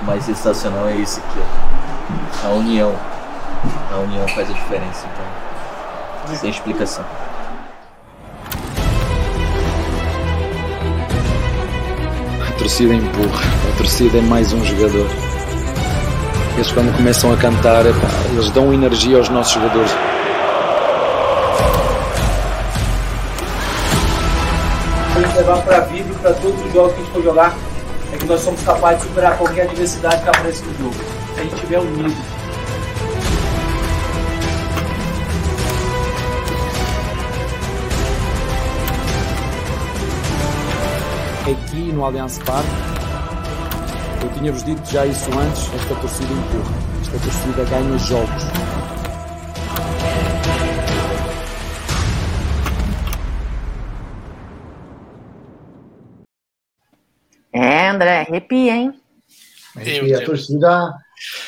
O mais sensacional é esse aqui, ó. A união. A união faz a diferença, então. Sem explicação. A torcida empurra. A torcida é mais um jogador. Eles quando começam a cantar, eles dão energia aos nossos jogadores. A gente levar para a vida e para todos os jogos que a gente for jogar, é que nós somos capazes de superar qualquer adversidade que apareça no jogo. Se a gente estiver unido. Aqui no Allianz Parque eu tinha-vos dito já isso antes, esta torcida empurra. Esta torcida ganha jogos. É, André, arrepia, hein? a torcida,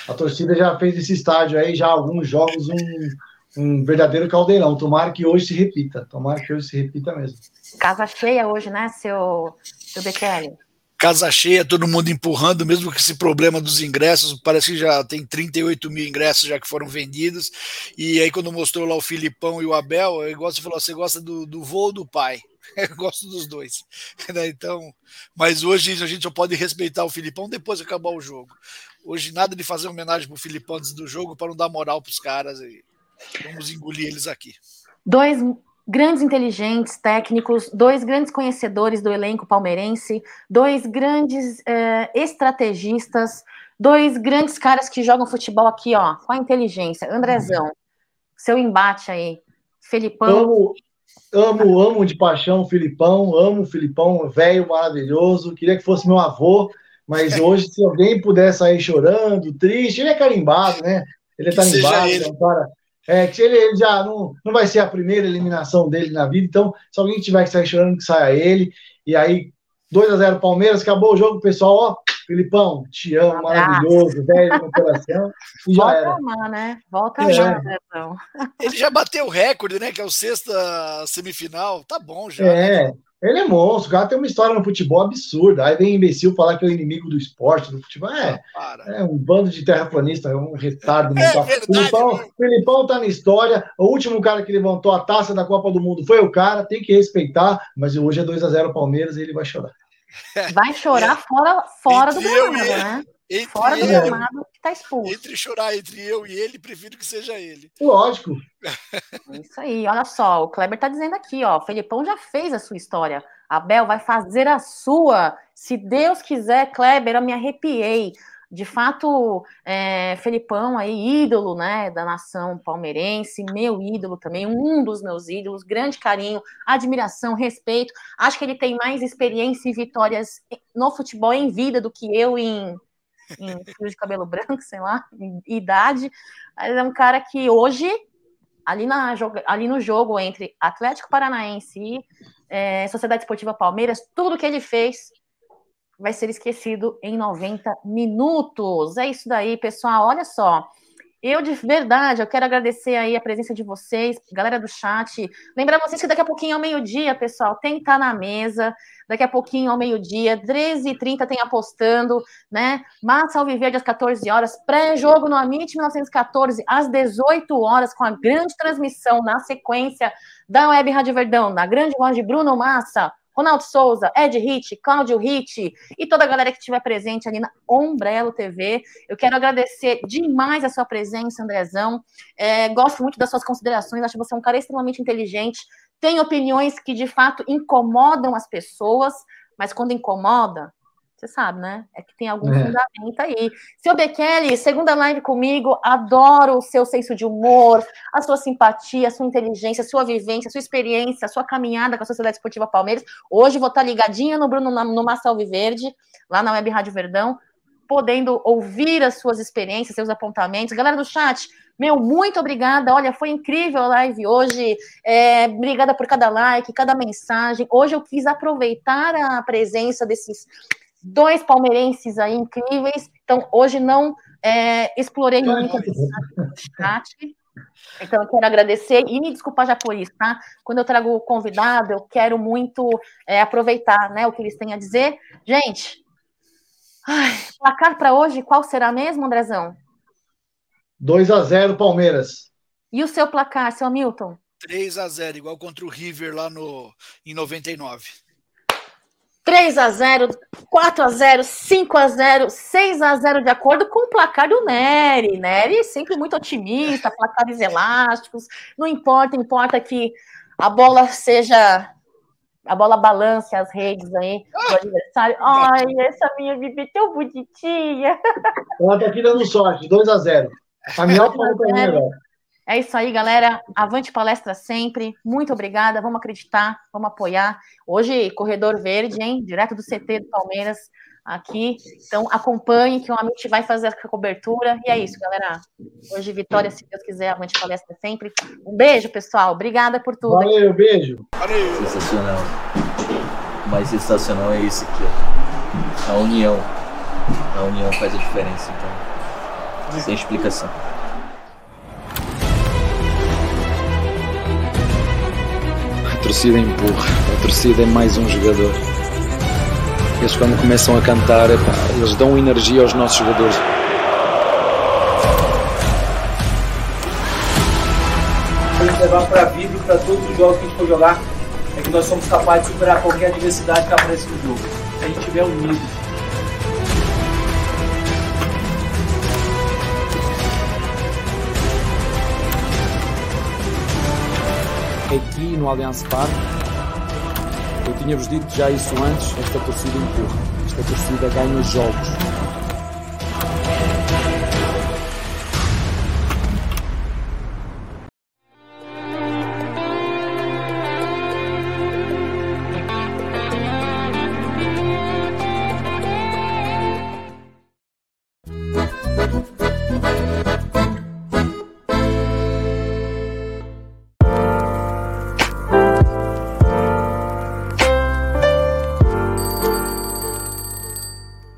a torcida já fez esse estádio aí, já alguns jogos, um, um verdadeiro caldeirão. Tomara que hoje se repita. Tomara que hoje se repita mesmo. Casa cheia hoje, né, seu, seu Bekele? Casa cheia, todo mundo empurrando, mesmo com esse problema dos ingressos, parece que já tem 38 mil ingressos já que foram vendidos. E aí, quando mostrou lá o Filipão e o Abel, eu gosto de falar: você gosta do, do voo do pai? [laughs] Eu gosto dos dois. [laughs] Né, então, mas hoje a gente só pode respeitar o Filipão depois de acabar o jogo. Hoje, nada de fazer homenagem pro Filipão antes do jogo para não dar moral para os caras. Vamos engolir eles aqui. Dois grandes inteligentes técnicos, dois grandes conhecedores do elenco palmeirense, dois grandes eh, estrategistas, Dois grandes caras que jogam futebol aqui, ó, com a inteligência. Andrezão, seu embate aí. Felipão. Amo, amo, amo de paixão o Filipão, amo o Filipão, velho maravilhoso. Queria que fosse meu avô, mas [laughs] hoje, se alguém puder sair chorando, triste, ele é carimbado, né? Ele é carimbado, ele. é um cara. É, que ele, ele, já não, não vai ser a primeira eliminação dele na vida, então, se alguém tiver que sair chorando, que saia ele. E aí, 2 a 0 Palmeiras, acabou o jogo, pessoal, ó, Filipão, te amo, maravilhoso, velho no coração. E Volta já era. Amar, né? Volta é. já, então. Ele já bateu o recorde, né? Que é o sexta semifinal. Tá bom já. É. Né? Ele é monstro, o cara tem uma história no futebol absurda. Aí vem imbecil falar que é o inimigo do esporte, do futebol. É, ah, é um bando de terraplanista, é um retardo. É verdade, Filipão, né? Filipão tá na história. O último cara que levantou a taça da Copa do Mundo foi o cara, tem que respeitar. Mas hoje é 2 a 0 Palmeiras e ele vai chorar. [laughs] Vai chorar é. fora, fora do gramado, né? Entre Fora do gramado que tá expulso. Entre chorar entre eu e ele, prefiro que seja ele. Lógico. Isso aí, olha só, o Kleber tá dizendo aqui, ó, o Felipão já fez a sua história. Abel vai fazer a sua. Se Deus quiser, Kleber, eu me arrepiei. De fato, é, Felipão aí, ídolo, né, da nação palmeirense, meu ídolo também, um dos meus ídolos, grande carinho, admiração, respeito. Acho que ele tem mais experiência e vitórias no futebol em vida do que eu em em fio de cabelo branco, [laughs] sei lá, idade. Mas é um cara que hoje, ali, na, ali no jogo entre Atlético Paranaense e é, Sociedade Esportiva Palmeiras, tudo que ele fez vai ser esquecido em 90 minutos. É isso daí, pessoal. Olha só. Eu, de verdade, eu quero agradecer aí a presença de vocês, galera do chat. Lembrar vocês que daqui a pouquinho ao meio-dia, pessoal, tem que estar na mesa. Daqui a pouquinho ao meio-dia, 13h30 tem apostando, né? Massa Alviverde às 14 horas, pré-jogo no Amit 1914 às 18 horas, com a grande transmissão na sequência da Web Rádio Verdão, na grande voz de Bruno Massa, Ronaldo Souza, Ed Hit, Cláudio Hit e toda a galera que estiver presente ali na Ombrelo TV. Eu quero agradecer demais a sua presença, Andrezão. É, gosto muito das suas considerações, acho que você é um cara extremamente inteligente, tem opiniões que de fato incomodam as pessoas, mas quando incomoda, você sabe, né? É que tem algum é. fundamento aí. Seu Bekele, segunda live comigo, adoro o seu senso de humor, a sua simpatia, a sua inteligência, a sua vivência, a sua experiência, a sua caminhada com a Sociedade Esportiva Palmeiras. Hoje vou estar ligadinha no Bruno no Massa Verde, lá na Web Rádio Verdão, podendo ouvir as suas experiências, seus apontamentos. Galera do chat, meu, muito obrigada. Olha, foi incrível a live hoje. É, obrigada por cada like, cada mensagem. Hoje eu quis aproveitar a presença desses dois palmeirenses aí incríveis. Então, hoje não é, explorei muito o chat. Então, eu quero agradecer e me desculpar já por isso, tá? Quando eu trago o convidado, eu quero muito é, aproveitar né, o que eles têm a dizer. Gente, ai, placar para hoje, qual será mesmo, Andrezão? 2 a 0 Palmeiras. E o seu placar, seu Hamilton? 3 a 0 igual contra o River lá no, em 99. 3 a 0 4 a 0 5 a 0 6 a 0 de acordo com o placar do Nery. Nery sempre muito otimista, [laughs] placares elásticos. Não importa, importa que a bola seja. A bola balance as redes aí do adversário. Ai, essa minha bebê tão bonitinha. Ela tá aqui dando sorte, 2 a 0 A minha [laughs] falou também, velho. É isso aí, galera. Avante palestra sempre. Muito obrigada. Vamos acreditar, vamos apoiar. Hoje, Corredor Verde, hein? Direto do CT do Palmeiras aqui. Então, acompanhe que o Amit vai fazer a cobertura. E é isso, galera. Hoje, vitória, se Deus quiser. Avante palestra sempre. Um beijo, pessoal. Obrigada por tudo. Valeu, beijo. Valeu. Sensacional. O mais sensacional é isso aqui, A união. A união faz a diferença, então. Sem explicação. Torcida empurra, a torcida é mais um jogador. Eles quando começam a cantar, epá, eles dão energia aos nossos jogadores. Vamos levar para a vida e para todos os jogos que a gente for jogar, é que nós somos capazes de superar qualquer adversidade que aparece no jogo. Se a gente estiver unido. Aqui no Allianz Parque. Eu tinha-vos dito já isso antes, esta torcida empurra, esta torcida ganha jogos.